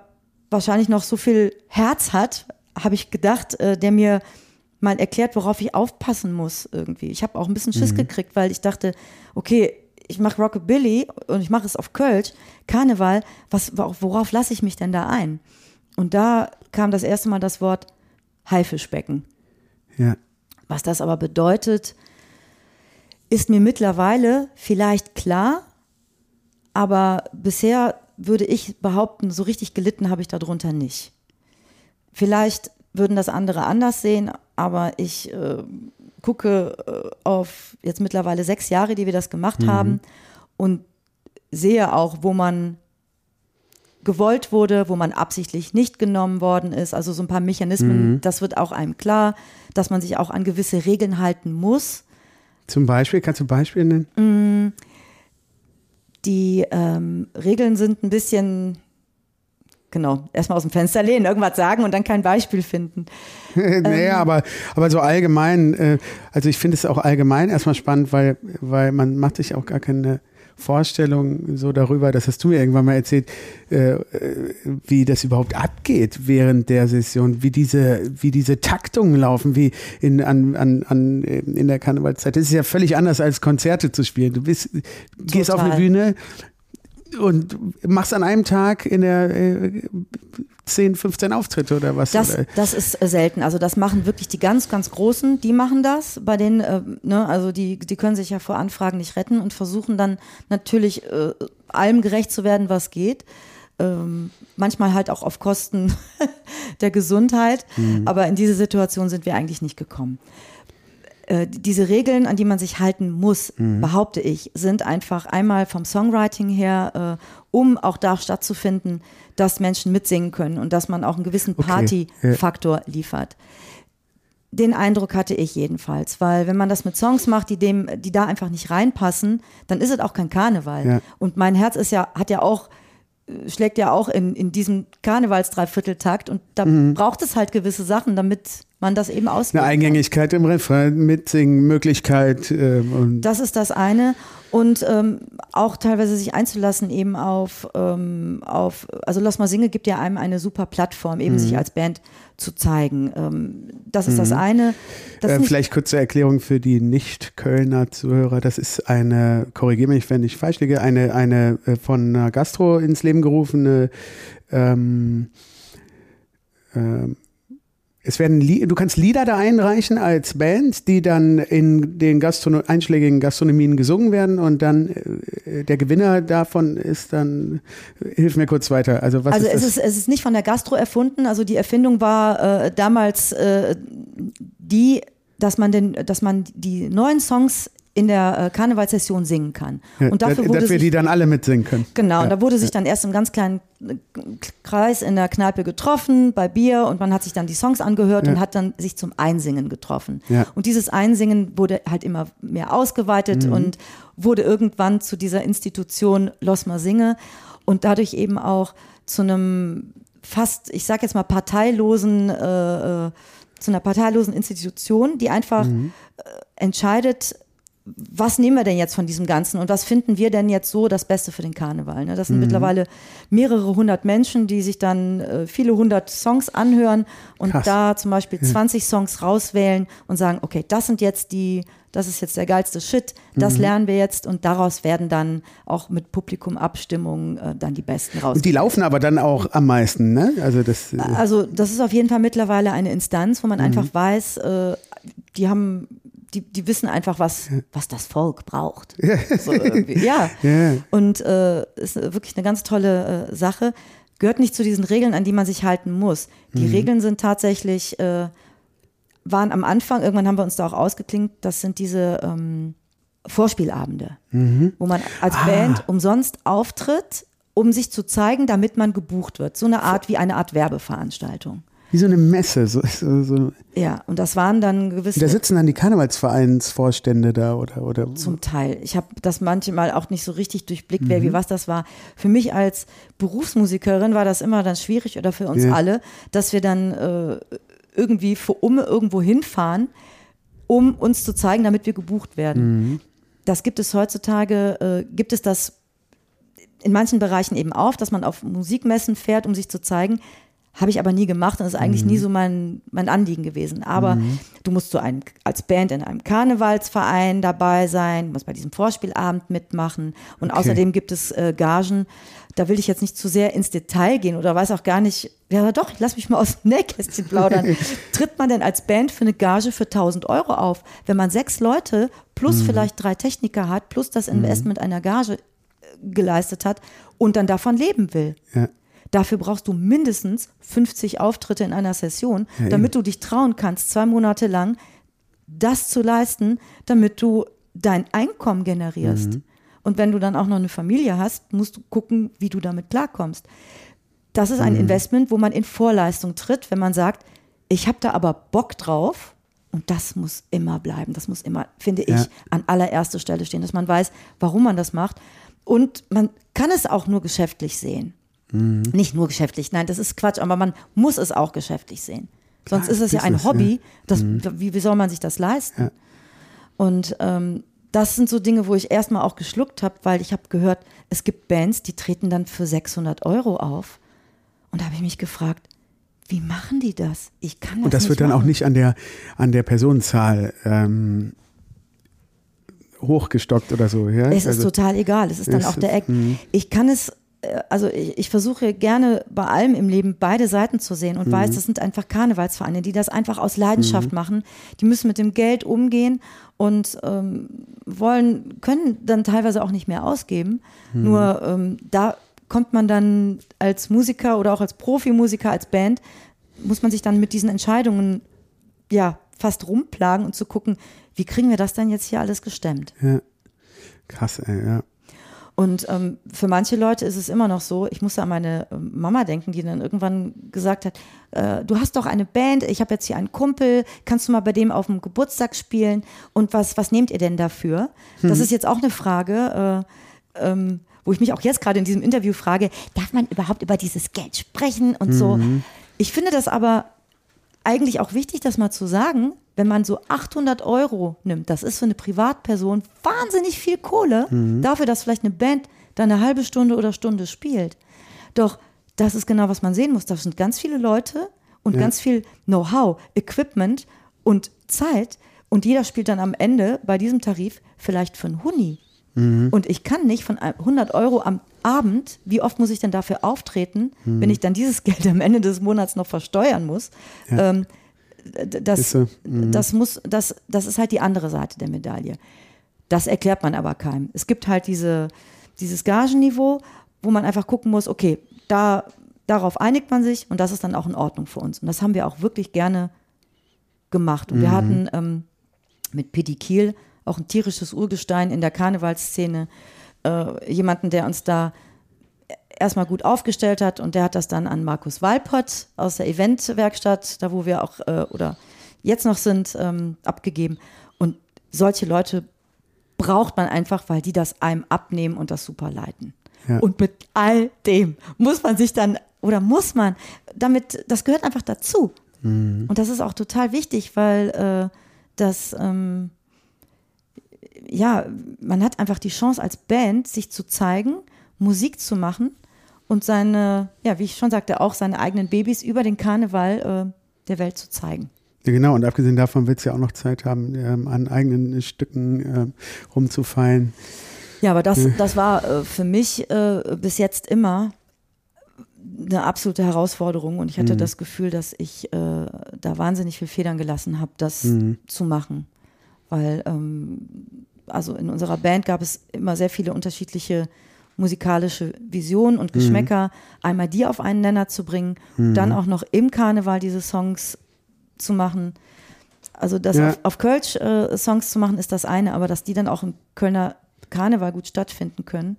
C: wahrscheinlich noch so viel Herz hat, habe ich gedacht, äh, der mir mal erklärt, worauf ich aufpassen muss irgendwie. Ich habe auch ein bisschen Schiss gekriegt, weil ich dachte, okay, ich mache Rockabilly und ich mache es auf Kölsch, Karneval, was, worauf lasse ich mich denn da ein? Und da kam das erste Mal das Wort Haifischbecken.
B: Ja.
C: Was das aber bedeutet, ist mir mittlerweile vielleicht klar, aber bisher würde ich behaupten, so richtig gelitten habe ich darunter nicht. Vielleicht würden das andere anders sehen, aber ich äh, gucke äh, auf jetzt mittlerweile sechs Jahre, die wir das gemacht haben und sehe auch, wo man gewollt wurde, wo man absichtlich nicht genommen worden ist. Also so ein paar Mechanismen, das wird auch einem klar, dass man sich auch an gewisse Regeln halten muss.
B: Zum Beispiel, kannst du Beispiele nennen?
C: Die ähm, Regeln sind ein bisschen, genau, erstmal aus dem Fenster lehnen, irgendwas sagen und dann kein Beispiel finden. [LAUGHS]
B: naja, aber, aber so allgemein, äh, also ich finde es auch allgemein erstmal spannend, weil, weil man macht sich auch gar keine Vorstellung so darüber, das hast du mir irgendwann mal erzählt, äh, äh, wie das überhaupt abgeht während der Session, wie diese, wie diese Taktungen laufen, wie in, an, an, an, in der Karnevalszeit. Das ist ja völlig anders als Konzerte zu spielen. Du bist, gehst auf eine. Bühne und machst an einem Tag in der äh, 10, 15 Auftritte oder was?
C: Das,
B: oder?
C: das ist äh, selten. Also das machen wirklich die ganz, ganz Großen, die machen das. Bei denen, äh, ne, also die, die können sich ja vor Anfragen nicht retten und versuchen dann natürlich äh, allem gerecht zu werden, was geht. Ähm, manchmal halt auch auf Kosten [LAUGHS] der Gesundheit. Aber in diese Situation sind wir eigentlich nicht gekommen. Äh, diese Regeln, an die man sich halten muss, behaupte ich, sind einfach einmal vom Songwriting her, äh, um auch da stattzufinden, dass Menschen mitsingen können und dass man auch einen gewissen
B: Okay,
C: Party-Faktor liefert. Den Eindruck hatte ich jedenfalls, weil wenn man das mit Songs macht, die dem, die da einfach nicht reinpassen, dann ist es auch kein Karneval.
B: Ja.
C: Und mein Herz ist ja, hat ja auch, äh, schlägt ja auch in, in diesem Karnevals-Dreivierteltakt und da braucht es halt gewisse Sachen, damit man das eben auslebt.
B: Eine Eingängigkeit im Refrain, Mitsingen-Möglichkeit äh, und
C: Das ist das eine. Und ähm, auch teilweise sich einzulassen eben auf, ähm, auf, also Lass mal singe gibt ja einem eine super Plattform, eben sich als Band zu zeigen. Ähm, das ist das eine. Das
B: äh, vielleicht kurze Erklärung für die Nicht-Kölner Zuhörer. Das ist eine, korrigiere mich, wenn ich falsch liege, eine, eine äh, von Gastro ins Leben gerufene ähm, ähm, es werden du kannst Lieder da einreichen als Band, die dann in den Gastrono einschlägigen Gastronomien gesungen werden und dann äh, der Gewinner davon ist dann hilf mir kurz weiter. Also was
C: also
B: ist
C: es ist, es ist nicht von der Gastro erfunden. Also die Erfindung war äh, damals äh, die, dass man den, dass man die neuen Songs in der äh, Karnevalssession singen kann. Und dafür wurde
B: dass wir die dann alle mitsingen können.
C: Genau,
B: Ja.
C: und da wurde sich dann erst im ganz kleinen äh, Kreis in der Kneipe getroffen, bei Bier, und man hat sich dann die Songs angehört
B: Ja.
C: und hat dann sich zum Einsingen getroffen.
B: Ja.
C: Und dieses Einsingen wurde halt immer mehr ausgeweitet
B: Mhm.
C: und wurde irgendwann zu dieser Institution Los Mal Singe und dadurch eben auch zu einem fast, ich sag jetzt mal, parteilosen, äh, äh, zu einer parteilosen Institution, die einfach
B: Mhm.
C: äh, entscheidet, was nehmen wir denn jetzt von diesem Ganzen und was finden wir denn jetzt so das Beste für den Karneval? Ne? Das sind mittlerweile mehrere hundert Menschen, die sich dann äh, viele hundert Songs anhören und
B: Krass.
C: da zum Beispiel 20 Songs rauswählen und sagen, okay, das sind jetzt die, das ist jetzt der geilste Shit, das lernen wir jetzt und daraus werden dann auch mit Publikumabstimmungen äh, dann die besten raus.
B: Und die laufen aber dann auch am meisten, ne? Also das. äh,
C: Also das ist auf jeden Fall mittlerweile eine Instanz, wo man
B: Mhm.
C: einfach weiß, äh, die haben, die, die wissen einfach, was, was das Volk braucht. So ja.
B: Ja.
C: Und äh, ist wirklich eine ganz tolle äh, Sache. Gehört nicht zu diesen Regeln, an die man sich halten muss. Die
B: Mhm.
C: Regeln sind tatsächlich, äh, waren am Anfang, irgendwann haben wir uns da auch ausgeklinkt, das sind diese ähm, Vorspielabende,
B: Mhm.
C: wo man als
B: Ah.
C: Band umsonst auftritt, um sich zu zeigen, damit man gebucht wird. So eine Art wie eine Art Werbeveranstaltung.
B: Wie so eine Messe. So, so, so.
C: Ja, und das waren dann gewisse.
B: Da sitzen dann die Karnevalsvereinsvorstände da oder. oder
C: Zum Teil. Ich habe das manchmal auch nicht so richtig durchblickt, wer wie was das war. Für mich als Berufsmusikerin war das immer dann schwierig oder für uns
B: Ja.
C: alle, dass wir dann äh, irgendwie für Umme irgendwo hinfahren, um uns zu zeigen, damit wir gebucht werden. Das gibt es heutzutage, äh, gibt es das in manchen Bereichen eben auf, dass man auf Musikmessen fährt, um sich zu zeigen. Habe ich aber nie gemacht und ist eigentlich nie so mein, mein Anliegen gewesen. Aber du musst so ein, als Band in einem Karnevalsverein dabei sein, musst bei diesem Vorspielabend mitmachen. Und
B: Okay.
C: außerdem gibt es äh, Gagen. Da will ich jetzt nicht zu sehr ins Detail gehen oder weiß auch gar nicht, ja doch, ich lass mich mal aus dem [LAUGHS] Nähkästchen plaudern. [LAUGHS] Tritt man denn als Band für eine Gage für 1000 Euro auf? Wenn man sechs Leute plus vielleicht drei Techniker hat, plus das Investment einer Gage äh, geleistet hat und dann davon leben will.
B: Ja.
C: Dafür brauchst du mindestens 50 Auftritte in einer Session, damit du dich trauen kannst, zwei Monate lang das zu leisten, damit du dein Einkommen generierst. Und wenn du dann auch noch eine Familie hast, musst du gucken, wie du damit klarkommst. Das ist ein Investment, wo man in Vorleistung tritt, wenn man sagt, ich habe da aber Bock drauf und das muss immer bleiben. Das muss immer, finde ich,
B: Ja.
C: an allererster Stelle stehen, dass man weiß, warum man das macht. Und man kann es auch nur geschäftlich sehen. Nicht nur geschäftlich, nein, das ist Quatsch, aber man muss es auch geschäftlich sehen. Sonst
B: Klar,
C: ist es ja ein Hobby. Das, wie, wie soll man sich das leisten? Und ähm, das sind so Dinge, wo ich erstmal auch geschluckt habe, weil ich habe gehört, es gibt Bands, die treten dann für 600 Euro auf. Und da habe ich mich gefragt, wie machen die das? Ich kann das
B: Und das wird dann auch
C: machen.
B: nicht an der, an der Personenzahl ähm, hochgestockt oder so. Ja?
C: Es ist
B: Also-
C: total egal. Es ist dann
B: Es
C: auch der
B: ist-
C: Eck.
B: mhm.
C: Ich kann es, also ich, ich versuche gerne bei allem im Leben beide Seiten zu sehen und
B: Mhm.
C: weiß, das sind einfach Karnevalsvereine, die das einfach aus Leidenschaft machen. Die müssen mit dem Geld umgehen und ähm, wollen, können dann teilweise auch nicht mehr ausgeben.
B: Mhm.
C: Nur ähm, da kommt man dann als Musiker oder auch als Profimusiker, als Band, muss man sich dann mit diesen Entscheidungen ja fast rumplagen und zu gucken, wie kriegen wir das denn jetzt hier alles gestemmt?
B: Ja. Krass, ey, ja.
C: Und ähm, für manche Leute ist es immer noch so, ich musste an meine ähm, Mama denken, die dann irgendwann gesagt hat, äh, du hast doch eine Band, ich habe jetzt hier einen Kumpel, kannst du mal bei dem auf dem Geburtstag spielen und was, was nehmt ihr denn dafür? Das ist jetzt auch eine Frage, äh, ähm, wo ich mich auch jetzt gerade in diesem Interview frage, darf man überhaupt über dieses Geld sprechen und so. Ich finde das aber eigentlich auch wichtig, das mal zu sagen, wenn man so 800 Euro nimmt, das ist für eine Privatperson wahnsinnig viel Kohle, dafür, dass vielleicht eine Band da eine halbe Stunde oder Stunde spielt. Doch das ist genau, was man sehen muss. Das sind ganz viele Leute und ganz viel Know-how, Equipment und Zeit. Und jeder spielt dann am Ende bei diesem Tarif vielleicht für einen Huni. Und ich kann nicht von einem 100 Euro am Abend, wie oft muss ich denn dafür auftreten, wenn ich dann dieses [LAUGHS] Geld am Ende des Monats noch versteuern muss? Ähm, d- das.
B: Mhm.
C: das muss, das, das ist halt die andere Seite der Medaille. Das erklärt man aber keinem. Es gibt halt diese, dieses Gagenniveau, wo man einfach gucken muss, okay, da, darauf einigt man sich und das ist dann auch in Ordnung für uns. Und das haben wir auch wirklich gerne gemacht. Und wir hatten ähm, mit Pidi Kiel auch ein tierisches Urgestein in der Karnevalsszene, äh, jemanden, der uns da erstmal gut aufgestellt hat und der hat das dann an Markus Walpott aus der Eventwerkstatt, da wo wir auch äh, oder jetzt noch sind, ähm, abgegeben. Und solche Leute braucht man einfach, weil die das einem abnehmen und das super leiten.
B: Ja.
C: Und mit all dem muss man sich dann oder muss man damit, das gehört einfach dazu. Und das ist auch total wichtig, weil äh, das, ähm, ja, man hat einfach die Chance als Band, sich zu zeigen, Musik zu machen und seine, ja, wie ich schon sagte, auch seine eigenen Babys über den Karneval äh, der Welt zu zeigen.
B: Ja, genau, und abgesehen davon wird es ja auch noch Zeit haben, ähm, an eigenen Stücken ähm, rumzufallen.
C: Ja, aber das, das war äh, für mich äh, bis jetzt immer eine absolute Herausforderung und ich hatte mhm. das Gefühl, dass ich äh, da wahnsinnig viel Federn gelassen habe, das mhm. zu machen. Weil, ähm, also in unserer Band gab es immer sehr viele unterschiedliche musikalische Visionen und mhm. Geschmäcker, mhm. einmal die auf einen Nenner zu bringen, mhm. dann auch noch im Karneval diese Songs zu machen. Also das ja. auf, auf Kölsch äh, Songs zu machen, ist das eine, aber dass die dann auch im Kölner Karneval gut stattfinden können.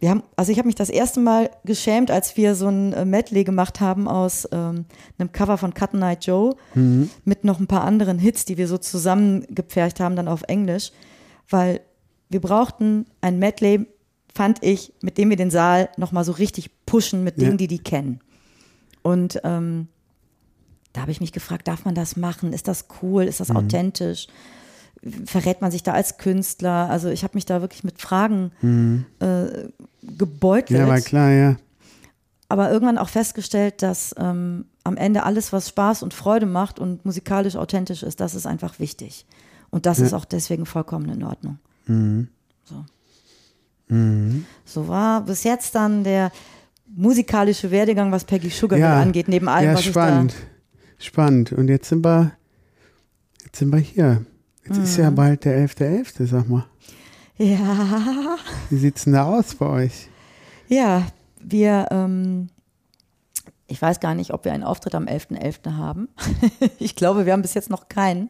C: Wir haben, also ich habe mich das erste Mal geschämt, als wir so ein äh, Medley gemacht haben aus ähm, einem Cover von Cut Night Joe mhm. mit noch ein paar anderen Hits, die wir so zusammengepfercht haben, dann auf Englisch, weil wir brauchten ein Medley fand ich, mit dem wir den Saal nochmal so richtig pushen mit Dingen, ja. die die kennen. Und ähm, da habe ich mich gefragt, darf man das machen? Ist das cool? Ist das mhm. authentisch? Verrät man sich da als Künstler? Also ich habe mich da wirklich mit Fragen mhm. äh, gebeutelt.
B: Ja, war klar, ja.
C: Aber irgendwann auch festgestellt, dass ähm, am Ende alles, was Spaß und Freude macht und musikalisch authentisch ist, das ist einfach wichtig. Und das ja. ist auch deswegen vollkommen in Ordnung. Mhm. So. Mhm. So war bis jetzt dann der musikalische Werdegang, was Peggy Sugar ja, angeht, neben allem, ja, was
B: spannend. ich da Spannend. Und jetzt sind wir, jetzt sind wir hier. Jetzt mhm. ist ja mhm. bald der 11.11., .11., sag mal.
C: Ja.
B: Wie sieht es denn da aus bei euch?
C: Ja, wir, ähm, ich weiß gar nicht, ob wir einen Auftritt am 11.11. .11. haben. [LAUGHS] ich glaube, wir haben bis jetzt noch keinen.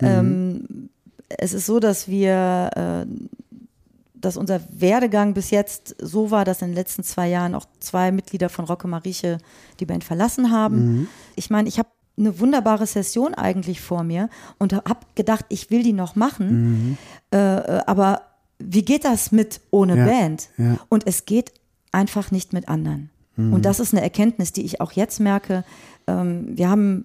C: Mhm. Ähm, es ist so, dass wir äh, dass unser Werdegang bis jetzt so war, dass in den letzten zwei Jahren auch zwei Mitglieder von Rocke Marieche die Band verlassen haben. Mhm. Ich meine, ich habe eine wunderbare Session eigentlich vor mir und habe gedacht, ich will die noch machen. Mhm. Äh, äh, aber wie geht das mit ohne ja. Band? Ja. Und es geht einfach nicht mit anderen. Mhm. Und das ist eine Erkenntnis, die ich auch jetzt merke. Ähm, wir haben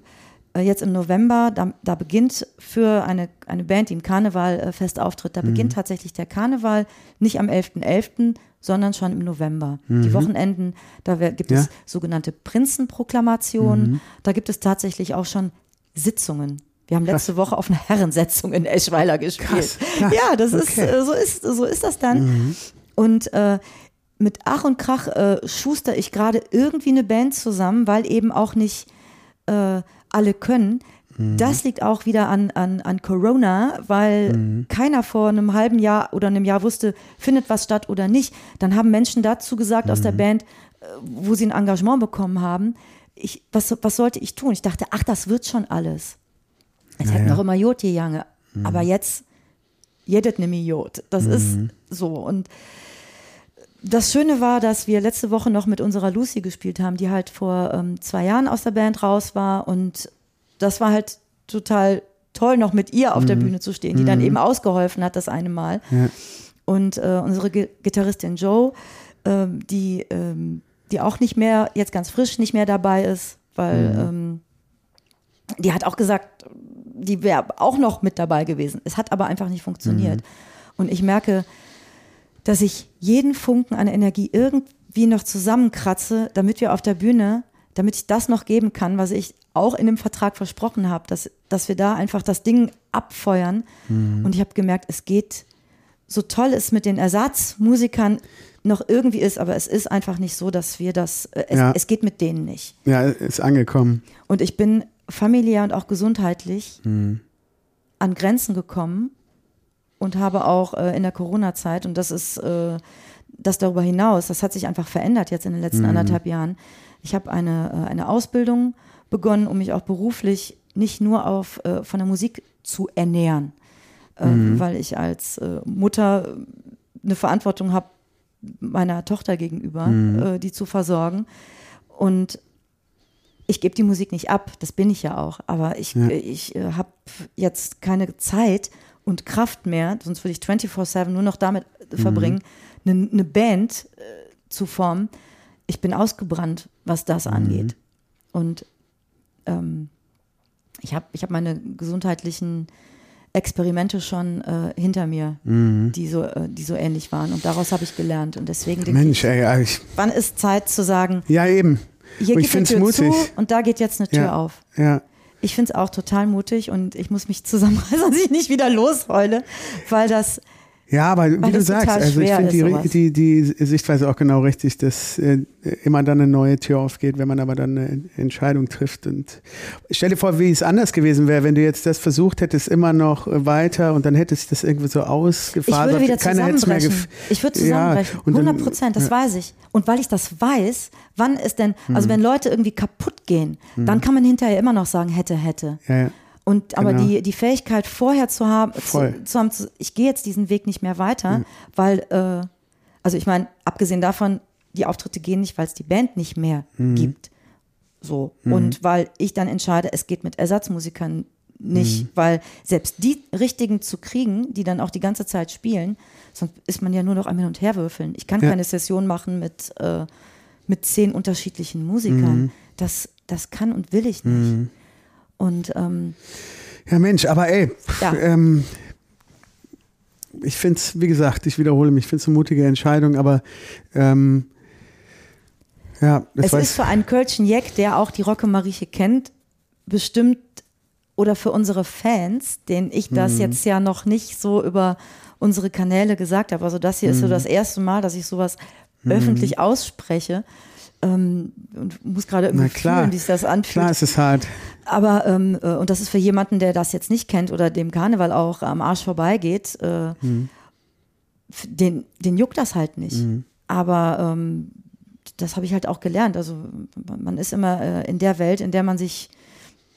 C: jetzt im November, da, da, beginnt für eine, eine Band, die im Karneval äh, fest auftritt, da mhm. beginnt tatsächlich der Karneval nicht am 11.11., .11., sondern schon im November. Mhm. Die Wochenenden, da gibt ja. es sogenannte Prinzenproklamationen, mhm. da gibt es tatsächlich auch schon Sitzungen. Wir haben letzte krass. Woche auf einer Herrensetzung in Eschweiler gespielt. Krass, krass. Ja, das okay. ist, äh, so ist, so ist das dann. Mhm. Und äh, mit Ach und Krach äh, schuster ich gerade irgendwie eine Band zusammen, weil eben auch nicht äh, alle können. Mhm. Das liegt auch wieder an, an, an Corona, weil mhm. keiner vor einem halben Jahr oder einem Jahr wusste, findet was statt oder nicht. Dann haben Menschen dazu gesagt mhm. aus der mhm. Band, äh, wo sie ein Engagement bekommen haben, ich, was, was sollte ich tun? Ich dachte, ach, das wird schon alles. Es naja. hätten noch immer Jod gegangen. Mhm. Aber jetzt, jedet nimi Jod. Das ist mhm. so. Und das Schöne war, dass wir letzte Woche noch mit unserer Lucy gespielt haben, die halt vor ähm, zwei Jahren aus der Band raus war. Und das war halt total toll, noch mit ihr auf mhm. der Bühne zu stehen, die mhm. dann eben ausgeholfen hat, das eine Mal. Ja. Und äh, unsere G Gitarristin Joe, ähm, die, ähm, die auch nicht mehr, jetzt ganz frisch nicht mehr dabei ist, weil mhm. ähm, die hat auch gesagt, die wäre auch noch mit dabei gewesen. Es hat aber einfach nicht funktioniert. Mhm. Und ich merke, dass ich jeden Funken an Energie irgendwie noch zusammenkratze, damit wir auf der Bühne, damit ich das noch geben kann, was ich auch in dem Vertrag versprochen habe, dass, dass wir da einfach das Ding abfeuern. Mhm. Und ich habe gemerkt, es geht, so toll es mit den Ersatzmusikern noch irgendwie ist, aber es ist einfach nicht so, dass wir das, äh, es, ja. es geht mit denen nicht.
B: Ja, ist angekommen.
C: Und ich bin familiär und auch gesundheitlich mhm. an Grenzen gekommen und habe auch äh, in der Corona-Zeit, und das ist äh, das darüber hinaus, das hat sich einfach verändert jetzt in den letzten mhm. anderthalb Jahren. Ich habe eine, äh, eine Ausbildung begonnen, um mich auch beruflich nicht nur auf, äh, von der Musik zu ernähren, äh, mhm. weil ich als Mutter eine Verantwortung habe meiner Tochter gegenüber, mhm. die zu versorgen. Und ich gebe die Musik nicht ab, das bin ich ja auch, aber ich, ja. ich habe jetzt keine Zeit, und Kraft mehr, sonst würde ich 24-7 nur noch damit verbringen, eine, mhm. eine Band äh, zu formen. Ich bin ausgebrannt, was das mhm. angeht. Und ähm, ich habe ich hab meine gesundheitlichen Experimente schon äh, hinter mir, die, so, äh, die so ähnlich waren. Und daraus habe ich gelernt. Und deswegen denke
B: Mensch,
C: ich,
B: ey, ich,
C: wann ist Zeit zu sagen,
B: ja eben.
C: hier
B: Und
C: geht
B: ich find's
C: Tür
B: mutig.
C: zu und da geht jetzt eine Tür
B: Ja.
C: auf.
B: Ja.
C: Ich finde es auch total mutig und ich muss mich zusammenreißen, [LAUGHS] dass ich nicht wieder losheule, weil das,
B: Ja, aber wie
C: Weil
B: du
C: das
B: sagst, also ich finde die, die, die Sichtweise auch genau richtig, dass äh, immer dann eine neue Tür aufgeht, wenn man aber dann eine Entscheidung trifft. Und stell dir vor, wie es anders gewesen wäre, wenn du jetzt das versucht hättest, immer noch weiter und dann hätte sich das irgendwie so
C: ich
B: ausgefasert.
C: würde wieder
B: Keiner
C: zusammenbrechen. Ich würde zusammenbrechen.
B: und dann-
C: 100 Prozent, das
B: ja.
C: weiß ich. Und weil ich das weiß, wann ist denn,
B: Mhm.
C: also wenn Leute irgendwie kaputt gehen, dann kann man hinterher immer noch sagen, hätte, hätte.
B: Ja.
C: Und aber
B: Genau.
C: die, die Fähigkeit vorher zu haben, zu, zu haben, zu, ich gehe jetzt diesen Weg nicht mehr weiter, weil, äh, also ich meine, abgesehen davon, die Auftritte gehen nicht, weil es die Band nicht mehr
B: Mhm.
C: gibt. So. Und weil ich dann entscheide, es geht mit Ersatzmusikern nicht,
B: Mhm.
C: weil selbst die richtigen zu kriegen, die dann auch die ganze Zeit spielen, sonst ist man ja nur noch am Hin und Her würfeln. Ich kann
B: Ja.
C: keine Session machen mit, äh, mit zehn unterschiedlichen Musikern.
B: Mhm.
C: Das, das kann und will ich nicht. Und ähm,
B: Ja, Mensch, aber ey,
C: Ja.
B: ähm, ich finde es, wie gesagt, ich wiederhole mich, ich finde es eine mutige Entscheidung, aber ähm, ja, das
C: es
B: weiß
C: ist für einen Kölschen Jeck, der auch die Rocke Marieche kennt, bestimmt oder für unsere Fans, denen ich
B: Mhm.
C: das jetzt ja noch nicht so über unsere Kanäle gesagt habe. Also das hier ist
B: Mhm.
C: so das erste Mal, dass ich sowas öffentlich ausspreche. Ähm, und muss gerade irgendwie
B: klar.
C: fühlen, wie sich das anfühlt.
B: klar, es ist hart.
C: Aber, ähm, äh, und das ist für jemanden, der das jetzt nicht kennt oder dem Karneval auch am Arsch vorbeigeht, äh, f- den, den juckt das halt nicht. Aber ähm, das habe ich halt auch gelernt. Also man ist immer äh, in der Welt, in der man sich,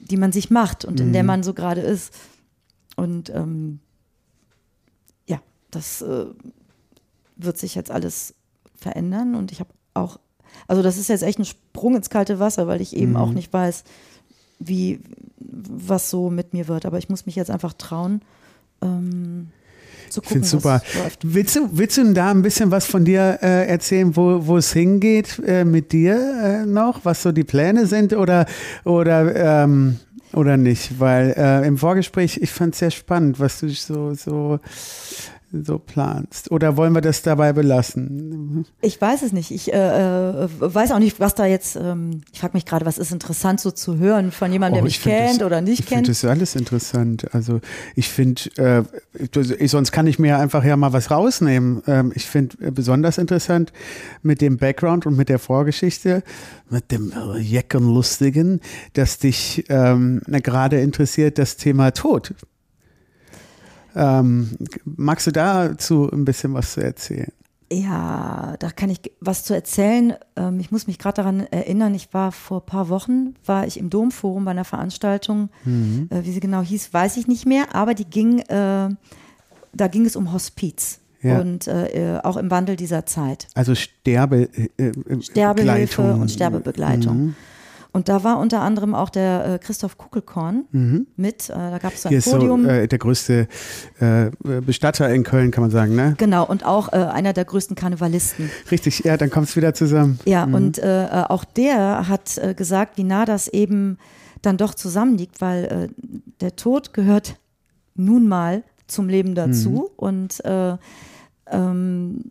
C: die man sich macht und in der man so gerade ist. Und ähm, ja, das äh, wird sich jetzt alles verändern und ich habe auch, also das ist jetzt echt ein Sprung ins kalte Wasser, weil ich eben auch nicht weiß, wie, was so mit mir wird. Aber ich muss mich jetzt einfach trauen, ähm, zu
B: Ich
C: gucken,
B: finde super. Willst du, willst du da ein bisschen was von dir äh, erzählen, wo, wo es hingeht äh, mit dir äh, noch, was so die Pläne sind oder, oder, ähm, oder nicht? Weil äh, im Vorgespräch, ich fand es sehr spannend, was du so, so, so planst. Oder wollen wir das dabei belassen?
C: Ich weiß es nicht. Ich äh, äh, weiß auch nicht, was da jetzt, ähm, ich frage mich gerade, was ist interessant so zu hören von jemandem, der
B: Oh,
C: mich
B: ich find
C: kennt
B: das,
C: oder nicht
B: Ich finde
C: kennt.
B: das alles interessant. Also ich finde, äh, ich- sonst kann ich mir einfach ja mal was rausnehmen. Ähm, ich finde äh, besonders interessant mit dem Background und mit der Vorgeschichte, mit dem äh, Jecken Lustigen, dass dich ähm, na, gerade interessiert das Thema Tod. Ähm, magst du dazu ein bisschen was zu erzählen?
C: Ja, da kann ich was zu erzählen. Ähm, ich muss mich gerade daran erinnern, ich war vor ein paar Wochen, war ich im Domforum bei einer Veranstaltung,
B: Mhm.
C: äh, wie sie genau hieß, weiß ich nicht mehr, aber die ging, äh, da ging es um Hospiz
B: Ja.
C: und äh, äh, auch im Wandel dieser Zeit.
B: Also Sterbe, äh, äh,
C: Sterbehilfe und Sterbebegleitung.
B: Mhm.
C: Und da war unter anderem auch der äh, Christoph Kuckelkorn mit. Äh, da gab es so
B: Mhm. Hier
C: ein
B: ist so
C: Podium.
B: äh, der größte äh, Bestatter in Köln, kann man sagen, ne?
C: genau, und auch äh, einer der größten Karnevalisten.
B: Richtig, ja, dann kommt es wieder zusammen.
C: Ja, und äh, auch der hat gesagt, wie nah das eben dann doch zusammenliegt, weil der Tod gehört nun mal zum Leben dazu und äh, ähm,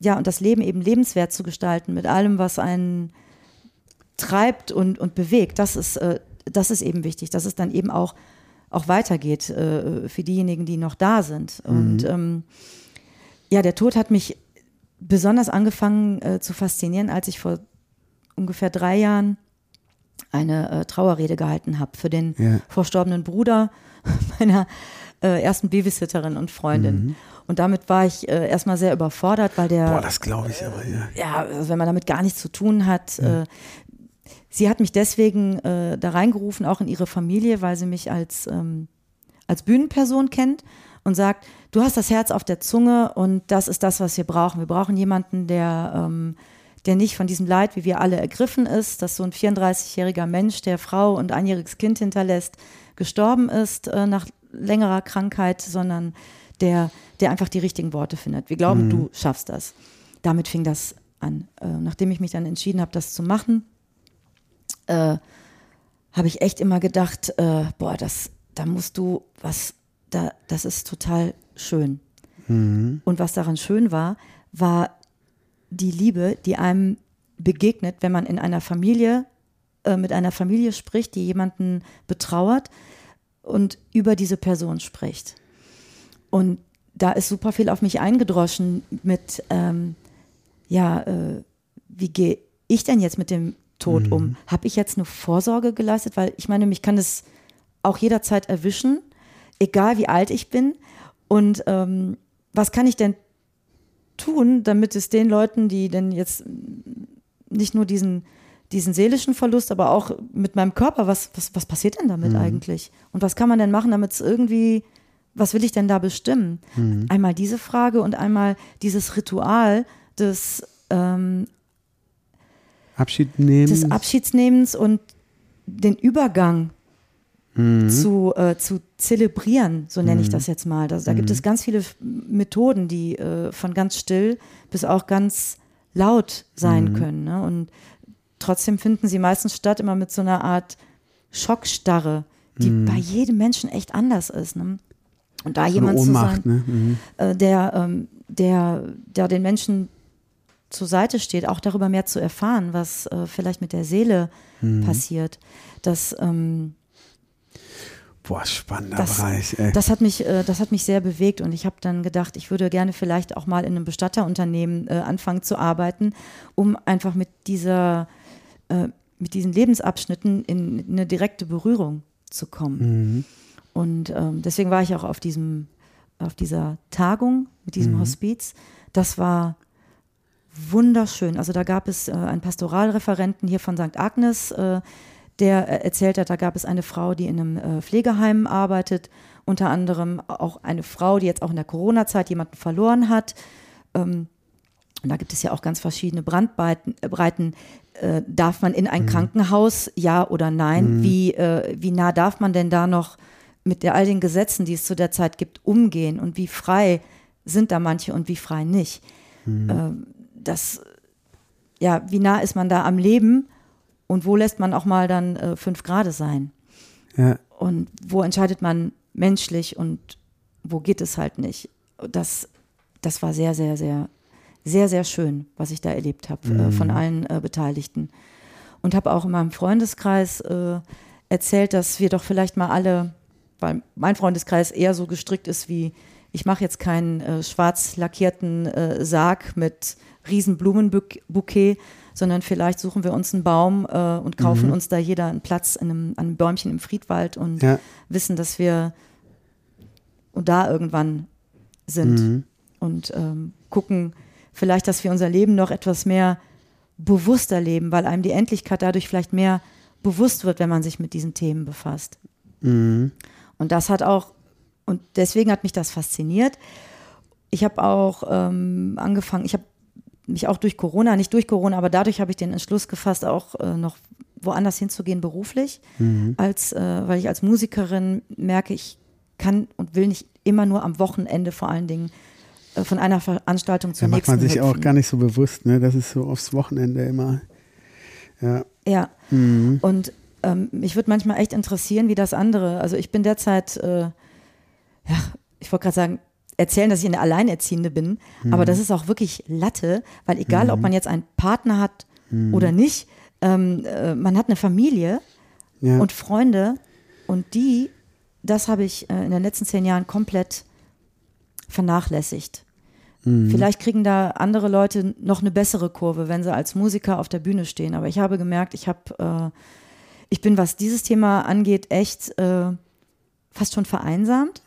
C: ja, und das Leben eben lebenswert zu gestalten mit allem, was einen treibt und, und bewegt, das ist, äh, das ist eben wichtig, dass es dann eben auch, auch weitergeht äh, für diejenigen, die noch da sind. Und ähm, ja, der Tod hat mich besonders angefangen äh, zu faszinieren, als ich vor ungefähr drei Jahren eine äh, Trauerrede gehalten habe für den
B: Ja.
C: verstorbenen Bruder [LAUGHS] meiner äh, ersten Babysitterin und Freundin. Und damit war ich äh, erstmal sehr überfordert, weil der
B: Boah, das glaube ich aber, ja.
C: ja, also wenn man damit gar nichts zu tun hat. Äh, sie hat mich deswegen äh, da reingerufen, auch in ihre Familie, weil sie mich als, ähm, als Bühnenperson kennt und sagt, du hast das Herz auf der Zunge und das ist das, was wir brauchen. Wir brauchen jemanden, der, ähm, der nicht von diesem Leid, wie wir alle ergriffen ist, dass so ein 34-jähriger Mensch, der Frau und einjähriges Kind hinterlässt, gestorben ist äh, nach längerer Krankheit, sondern der, der einfach die richtigen Worte findet. Wir glauben, du schaffst das. Damit fing das an. Äh, nachdem ich mich dann entschieden habe, das zu machen, äh, habe ich echt immer gedacht, äh, boah, das, da musst du was, da, das ist total schön. Und was daran schön war, war die Liebe, die einem begegnet, wenn man in einer Familie, äh, mit einer Familie spricht, die jemanden betrauert und über diese Person spricht. Und da ist super viel auf mich eingedroschen mit, ähm, ja, äh, wie gehe ich denn jetzt mit dem Tod um? Habe ich jetzt eine Vorsorge geleistet? Weil ich meine, mich kann es auch jederzeit erwischen, egal wie alt ich bin. Und ähm, was kann ich denn tun, damit es den Leuten, die denn jetzt nicht nur diesen, diesen seelischen Verlust, aber auch mit meinem Körper, was, was, was passiert denn damit eigentlich? Und was kann man denn machen, damit es irgendwie, was will ich denn da bestimmen? Einmal diese Frage und einmal dieses Ritual des, ähm,
B: Abschied nehmen.
C: des Abschiedsnehmens und den Übergang zu, äh, zu zelebrieren, so nenne ich das jetzt mal. Das, da gibt es ganz viele Methoden, die äh, von ganz still bis auch ganz laut sein können. Ne? Und trotzdem finden sie meistens statt immer mit so einer Art Schockstarre, die bei jedem Menschen echt anders ist. Ne? Und da
B: so
C: jemand zu sein,
B: Ohnmacht, ne? Mhm.
C: äh, der, ähm, der, der den Menschen zur Seite steht, auch darüber mehr zu erfahren, was äh, vielleicht mit der Seele passiert. Das, ähm,
B: Boah, spannender
C: das,
B: Bereich, ey.
C: das, hat mich, äh, das hat mich sehr bewegt und ich habe dann gedacht, ich würde gerne vielleicht auch mal in einem Bestatterunternehmen äh, anfangen zu arbeiten, um einfach mit dieser, äh, mit diesen Lebensabschnitten in eine direkte Berührung zu kommen. Und ähm, deswegen war ich auch auf diesem, auf dieser Tagung mit diesem Hospiz. Das war wunderschön. Also da gab es äh, einen Pastoralreferenten hier von St. Agnes, äh, der äh, erzählt hat, da gab es eine Frau, die in einem äh, Pflegeheim arbeitet, unter anderem auch eine Frau, die jetzt auch in der Corona-Zeit jemanden verloren hat. Ähm, und da gibt es ja auch ganz verschiedene Brandbreiten. Äh, Breiten. Äh, darf man in ein Krankenhaus, ja oder nein? Wie, äh, wie nah darf man denn da noch mit der, all den Gesetzen, die es zu der Zeit gibt, umgehen? Und wie frei sind da manche und wie frei nicht? Ähm, das, ja, wie nah ist man da am Leben und wo lässt man auch mal dann äh, fünf Grade sein?
B: Ja.
C: Und wo entscheidet man menschlich und wo geht es halt nicht? Das, das war sehr, sehr, sehr, sehr, sehr schön, was ich da erlebt habe äh, von allen äh, Beteiligten. Und habe auch in meinem Freundeskreis äh, erzählt, dass wir doch vielleicht mal alle, weil mein Freundeskreis eher so gestrickt ist wie, ich mache jetzt keinen äh, schwarz lackierten äh, Sarg mit riesen Blumenbouquet, sondern vielleicht suchen wir uns einen Baum äh, und kaufen uns da jeder einen Platz in einem, an einem Bäumchen im Friedwald und
B: Ja.
C: wissen, dass wir und da irgendwann sind und ähm, gucken vielleicht, dass wir unser Leben noch etwas mehr bewusster leben, weil einem die Endlichkeit dadurch vielleicht mehr bewusst wird, wenn man sich mit diesen Themen befasst. Und das hat auch, und deswegen hat mich das fasziniert. Ich habe auch ähm, angefangen, ich habe mich auch durch Corona, nicht durch Corona, aber dadurch habe ich den Entschluss gefasst, auch äh, noch woanders hinzugehen beruflich, als äh, weil ich als Musikerin merke, ich kann und will nicht immer nur am Wochenende vor allen Dingen äh, von einer Veranstaltung zur
B: Da macht man sich auch
C: hüpfen.
B: gar nicht so bewusst, ne? Das ist so aufs Wochenende immer. Ja.
C: Ja.
B: Mhm.
C: Und ähm, mich würde manchmal echt interessieren, wie das andere. Also ich bin derzeit, äh, ja, ich wollte gerade sagen, erzählen, dass ich eine Alleinerziehende bin,
B: Mhm.
C: aber das ist auch wirklich Latte, weil egal, ob man jetzt einen Partner hat
B: Mhm.
C: oder nicht, ähm, äh, man hat eine Familie
B: Ja.
C: und Freunde und die, das habe ich äh, in den letzten zehn Jahren komplett vernachlässigt. Vielleicht kriegen da andere Leute noch eine bessere Kurve, wenn sie als Musiker auf der Bühne stehen. Aber ich habe gemerkt, ich habe, äh, ich bin, was dieses Thema angeht, echt äh, fast schon vereinsamt,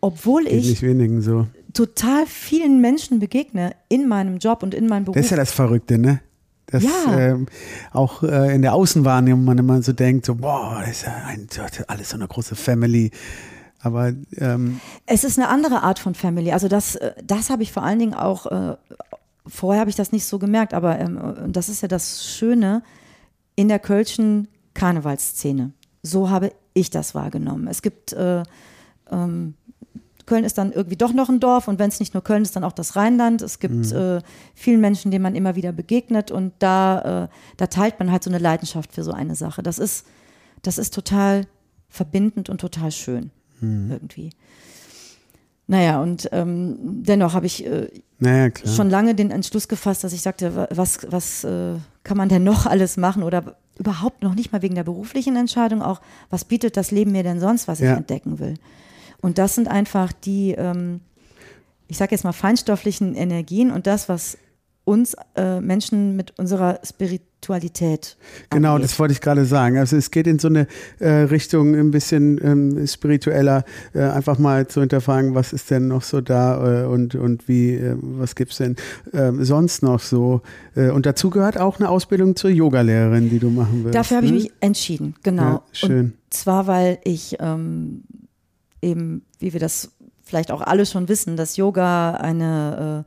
C: obwohl
B: Geht
C: ich
B: wenigen so.
C: total vielen Menschen begegne in meinem Job und in meinem Beruf.
B: Das ist ja das Verrückte, ne? Dass
C: Ja.
B: ähm, auch äh, in der Außenwahrnehmung man immer so denkt, so, boah, das ist ja ein, alles so eine große Family. Aber ähm,
C: Es ist eine andere Art von Family. Also das, äh, das habe ich vor allen Dingen auch, äh, vorher habe ich das nicht so gemerkt, aber ähm, das ist ja das Schöne in der Kölschen Karnevalsszene. So habe ich das wahrgenommen. Es gibt, äh, ähm, Köln ist dann irgendwie doch noch ein Dorf und wenn es nicht nur Köln ist, dann auch das Rheinland. Es gibt äh, vielen Menschen, denen man immer wieder begegnet und da, äh, da teilt man halt so eine Leidenschaft für so eine Sache. Das ist, das ist total verbindend und total schön. irgendwie. Naja, und ähm, dennoch habe ich äh,
B: Naja,
C: schon lange den Entschluss gefasst, dass ich sagte, wa- was, was äh, kann man denn noch [LAUGHS] alles machen oder überhaupt noch nicht mal wegen der beruflichen Entscheidung auch, was bietet das Leben mir denn sonst, was
B: Ja.
C: ich entdecken will. Und das sind einfach die, ähm, ich sage jetzt mal, feinstofflichen Energien und das, was uns äh, Menschen mit unserer Spiritualität
B: Genau,
C: angeht.
B: das wollte ich gerade sagen. Also es geht in so eine äh, Richtung ein bisschen ähm, spiritueller, äh, einfach mal zu hinterfragen, was ist denn noch so da äh, und, und wie, äh, was gibt's denn ähm, sonst noch so. Äh, und dazu gehört auch eine Ausbildung zur Yogalehrerin, die du machen willst.
C: Dafür habe ich
B: ne?
C: mich entschieden, genau.
B: Ja, schön.
C: Und zwar, weil ich ähm, eben, wie wir das vielleicht auch alle schon wissen, dass Yoga eine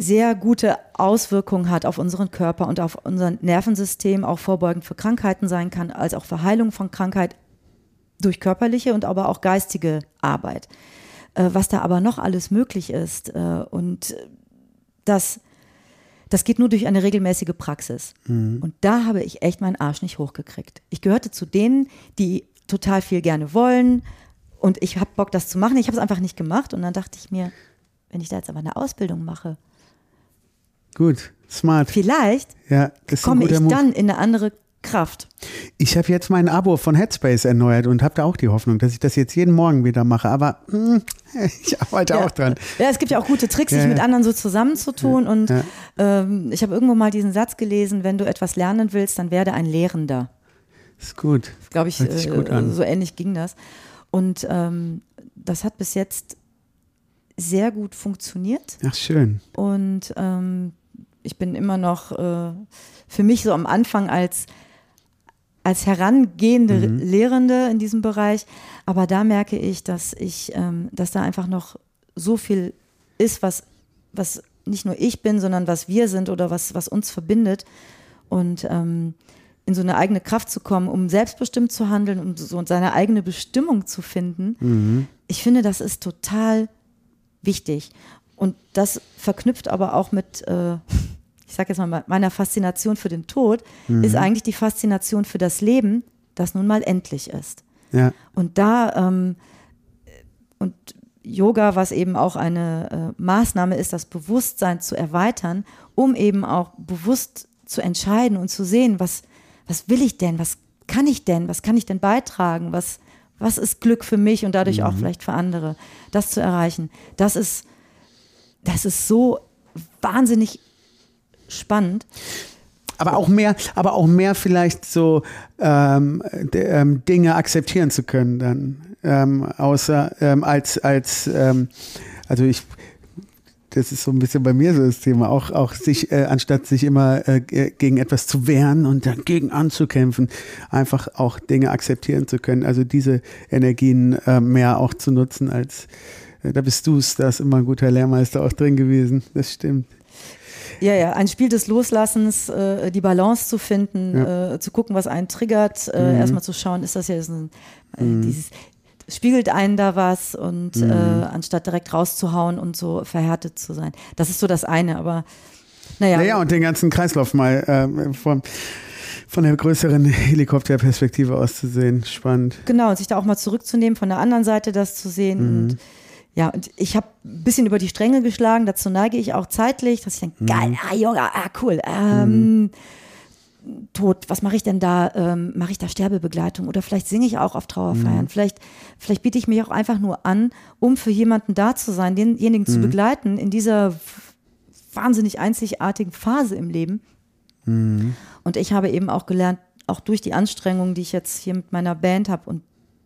C: sehr gute Auswirkung hat auf unseren Körper und auf unser Nervensystem, auch vorbeugend für Krankheiten sein kann, als auch für Heilung von Krankheit durch körperliche und aber auch geistige Arbeit. Äh, was da aber noch alles möglich ist äh, und das das geht nur durch eine regelmäßige Praxis. Und da habe ich echt meinen Arsch nicht hochgekriegt. Ich gehörte zu denen, die total viel gerne wollen und ich habe Bock, das zu machen. Ich habe es einfach nicht gemacht und dann dachte ich mir, wenn ich da jetzt aber eine Ausbildung mache,
B: Gut, smart.
C: vielleicht
B: Ja,
C: komme ich
B: Move.
C: dann in eine andere Kraft.
B: Ich habe jetzt mein Abo von Headspace erneuert und habe da auch die Hoffnung, dass ich das jetzt jeden Morgen wieder mache. Aber hm, [LAUGHS] ich arbeite auch dran.
C: Ja, es gibt ja auch gute Tricks,
B: Ja,
C: sich mit
B: ja.
C: anderen so zusammenzutun. Und
B: Ja.
C: ähm, ich habe irgendwo mal diesen Satz gelesen, wenn du etwas lernen willst, dann werde ein Lehrender.
B: Ist gut.
C: glaube ich,
B: Hört sich
C: äh,
B: gut an.
C: so ähnlich ging das. Und ähm, das hat bis jetzt sehr gut funktioniert.
B: Ach, schön.
C: Und ähm, ich bin immer noch äh, für mich so am Anfang als, als herangehende
B: Mhm.
C: Lehrende in diesem Bereich. Aber da merke ich, dass ich, ähm, dass da einfach noch so viel ist, was, was nicht nur ich bin, sondern was wir sind oder was, was uns verbindet. Und ähm, in so eine eigene Kraft zu kommen, um selbstbestimmt zu handeln, um so seine eigene Bestimmung zu finden. Ich finde, das ist total wichtig. Und das verknüpft aber auch mit, äh, ich sage jetzt mal, meiner Faszination für den Tod, ist eigentlich die Faszination für das Leben, das nun mal endlich ist.
B: Ja.
C: Und da, ähm, und Yoga, was eben auch eine äh, Maßnahme ist, das Bewusstsein zu erweitern, um eben auch bewusst zu entscheiden und zu sehen, was, was will ich denn, was kann ich denn, was kann ich denn beitragen, was, was ist Glück für mich und dadurch auch vielleicht für andere, das zu erreichen. Das ist, das ist so wahnsinnig spannend.
B: Aber auch mehr, aber auch mehr vielleicht so ähm, ähm, Dinge akzeptieren zu können dann. Ähm, außer ähm, als, als ähm, also ich das ist so ein bisschen bei mir so das Thema, auch, auch sich, äh, anstatt sich immer äh, gegen etwas zu wehren und dagegen anzukämpfen, einfach auch Dinge akzeptieren zu können. Also diese Energien äh, mehr auch zu nutzen als, da bist du es, da ist immer ein guter Lehrmeister auch drin gewesen. Das stimmt.
C: Ja, ja, ein Spiel des Loslassens, äh, die Balance zu finden, äh, zu gucken, was einen triggert, äh, erstmal zu schauen, ist das jetzt ein, äh, dieses, spiegelt einen da was und äh, anstatt direkt rauszuhauen und so verhärtet zu sein. Das ist so das eine, aber naja.
B: Naja, und den ganzen Kreislauf mal von, von der größeren Helikopterperspektive aus zu sehen. Spannend.
C: Genau, und sich da auch mal zurückzunehmen, von der anderen Seite das zu sehen. Und ja, und ich habe ein bisschen über die Stränge geschlagen, dazu neige ich auch zeitlich, dass ich denke, geil, ah, Yoga, ah, cool. Ähm, Tod, was mache ich denn da? Ähm, mache ich da Sterbebegleitung oder vielleicht singe ich auch auf Trauerfeiern? Vielleicht, vielleicht biete ich mich auch einfach nur an, um für jemanden da zu sein, denjenigen zu begleiten in dieser wahnsinnig einzigartigen Phase im Leben. Und ich habe eben auch gelernt, auch durch die Anstrengungen, die ich jetzt hier mit meiner Band habe und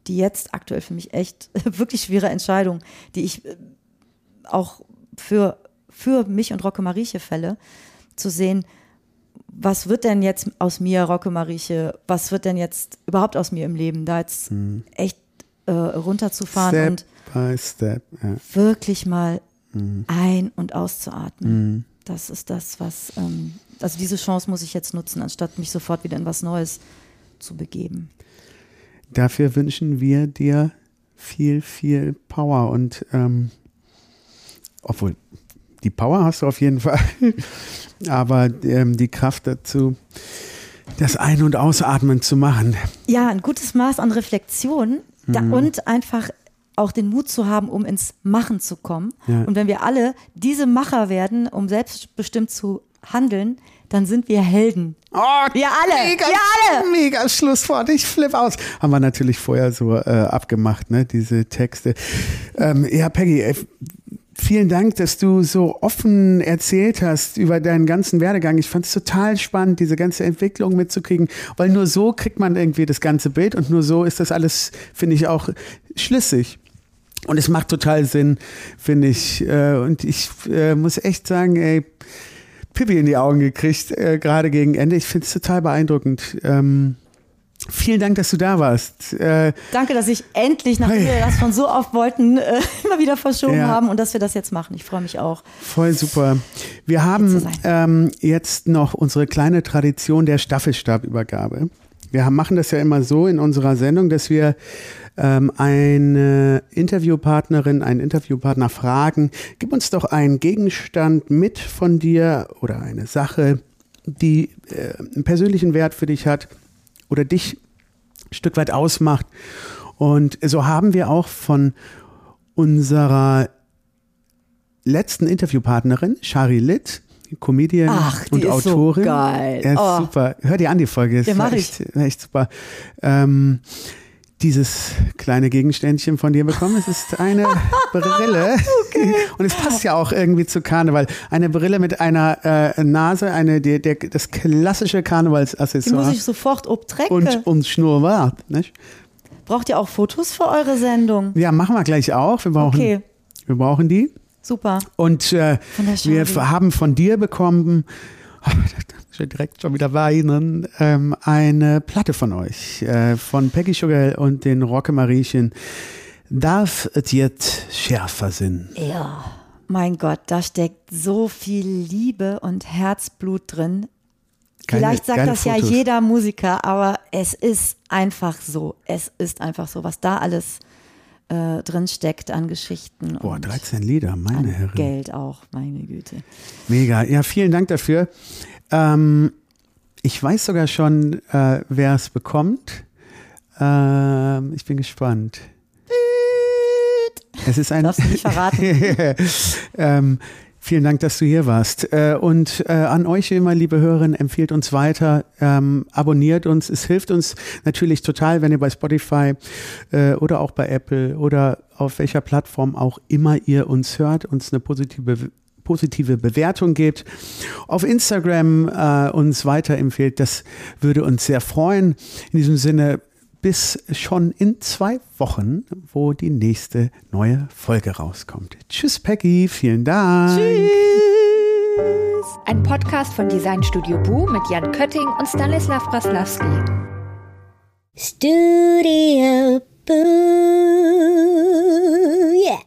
C: die jetzt aktuell für mich echt [LAUGHS] wirklich schwere Entscheidung, die ich äh, auch für, für mich und Rocke Marieche fälle, zu sehen, was wird denn jetzt aus mir, Rocke Marieche, was wird denn jetzt überhaupt aus mir im Leben, da jetzt echt äh, runterzufahren
B: Step
C: und
B: by step. Ja.
C: wirklich mal ein- und auszuatmen. Das ist das, was, ähm, also diese Chance muss ich jetzt nutzen, anstatt mich sofort wieder in was Neues zu begeben.
B: Dafür wünschen wir dir viel, viel Power und ähm, obwohl die Power hast du auf jeden Fall, [LAUGHS] aber ähm, die Kraft dazu, das Ein- und Ausatmen zu machen.
C: Ja, ein gutes Maß an Reflexion Da, und einfach auch den Mut zu haben, um ins Machen zu kommen.
B: Ja.
C: Und wenn wir alle diese Macher werden, um selbstbestimmt zu handeln, dann sind wir Helden.
B: Oh,
C: Wir alle,
B: Mega,
C: wir alle.
B: Mega Schlusswort. Ich flipp aus. Haben wir natürlich vorher so äh, abgemacht, ne, diese Texte. Ähm, ja, Peggy, ey, vielen Dank, dass du so offen erzählt hast über deinen ganzen Werdegang. Ich fand es total spannend, diese ganze Entwicklung mitzukriegen, weil nur so kriegt man irgendwie das ganze Bild und nur so ist das alles, finde ich, auch schlüssig. Und es macht total Sinn, finde ich. Äh, und ich äh, muss echt sagen, ey, Pippi in die Augen gekriegt, äh, gerade gegen Ende. Ich finde es total beeindruckend. Ähm, vielen Dank, dass du da warst. Äh,
C: Danke, dass ich endlich, nachdem
B: Hey.
C: wir das schon so oft wollten, äh, [LAUGHS] immer wieder verschoben
B: Ja.
C: haben und dass wir das jetzt machen. Ich freue mich auch.
B: voll super. Wir haben ähm, jetzt noch unsere kleine Tradition der Staffelstabübergabe. Wir haben, machen das ja immer so in unserer Sendung, dass wir ähm, eine Interviewpartnerin, einen Interviewpartner fragen, gib uns doch einen Gegenstand mit von dir oder eine Sache, die äh, einen persönlichen Wert für dich hat oder dich ein Stück weit ausmacht. Und so haben wir auch von unserer letzten Interviewpartnerin, Shari Litt, Comedian
C: Ach,
B: und
C: ist so
B: Autorin.
C: geil.
B: Ja, ist
C: Oh.
B: super. Hör dir an die Folge. Es
C: Ja,
B: echt, echt super. Ähm, dieses kleine Gegenständchen von dir bekommen. Es ist eine [LAUGHS] Brille. Und es passt ja auch irgendwie zu Karneval. Eine Brille mit einer äh, Nase, eine, der, der, das klassische
C: Die muss
B: Karnevalsaccessoire.
C: ich sofort obtrecken.
B: Und, und Schnurrbart. Nicht?
C: Braucht ihr auch Fotos für eure Sendung?
B: Ja, machen wir gleich auch. Wir brauchen,
C: Okay,
B: wir brauchen die.
C: super.
B: Und äh, wir haben von dir bekommen, direkt schon wieder weinen, ähm, eine Platte von euch, äh, von Peggy Sugar und den Rockemariechen. Darf es jetzt schärfer sein?
C: Ja, mein Gott, da steckt so viel Liebe und Herzblut drin.
B: Geile-
C: Vielleicht sagt das ja
B: Fotos.
C: jeder Musiker, aber es ist einfach so. Es ist einfach so, was da alles äh, drin steckt an Geschichten
B: Boah,
C: und
B: 13 Lieder, meine Herren.
C: Geld auch, meine Güte.
B: Mega. Ja, vielen Dank dafür. Ähm, ich weiß sogar schon, äh, wer es bekommt. Ähm, ich bin gespannt. Es ist ein.
C: Darfst du nicht verraten. [LAUGHS]
B: ähm, vielen Dank, dass du hier warst. Äh, und äh, an euch immer, liebe Hörerinnen, empfiehlt uns weiter, ähm, abonniert uns. Es hilft uns natürlich total, wenn ihr bei Spotify äh, oder auch bei Apple oder auf welcher Plattform auch immer ihr uns hört, uns eine positive positive Bewertung gebt, auf Instagram äh, uns weiterempfehlt. Das würde uns sehr freuen. In diesem Sinne, bis schon in zwei Wochen, wo die nächste neue Folge rauskommt. Tschüss, Peggy. Vielen Dank. Tschüss.
D: Ein Podcast von Design Studio Bu mit Jan Kötting und Stanislav Braslavski.
E: Studio Boo, yeah.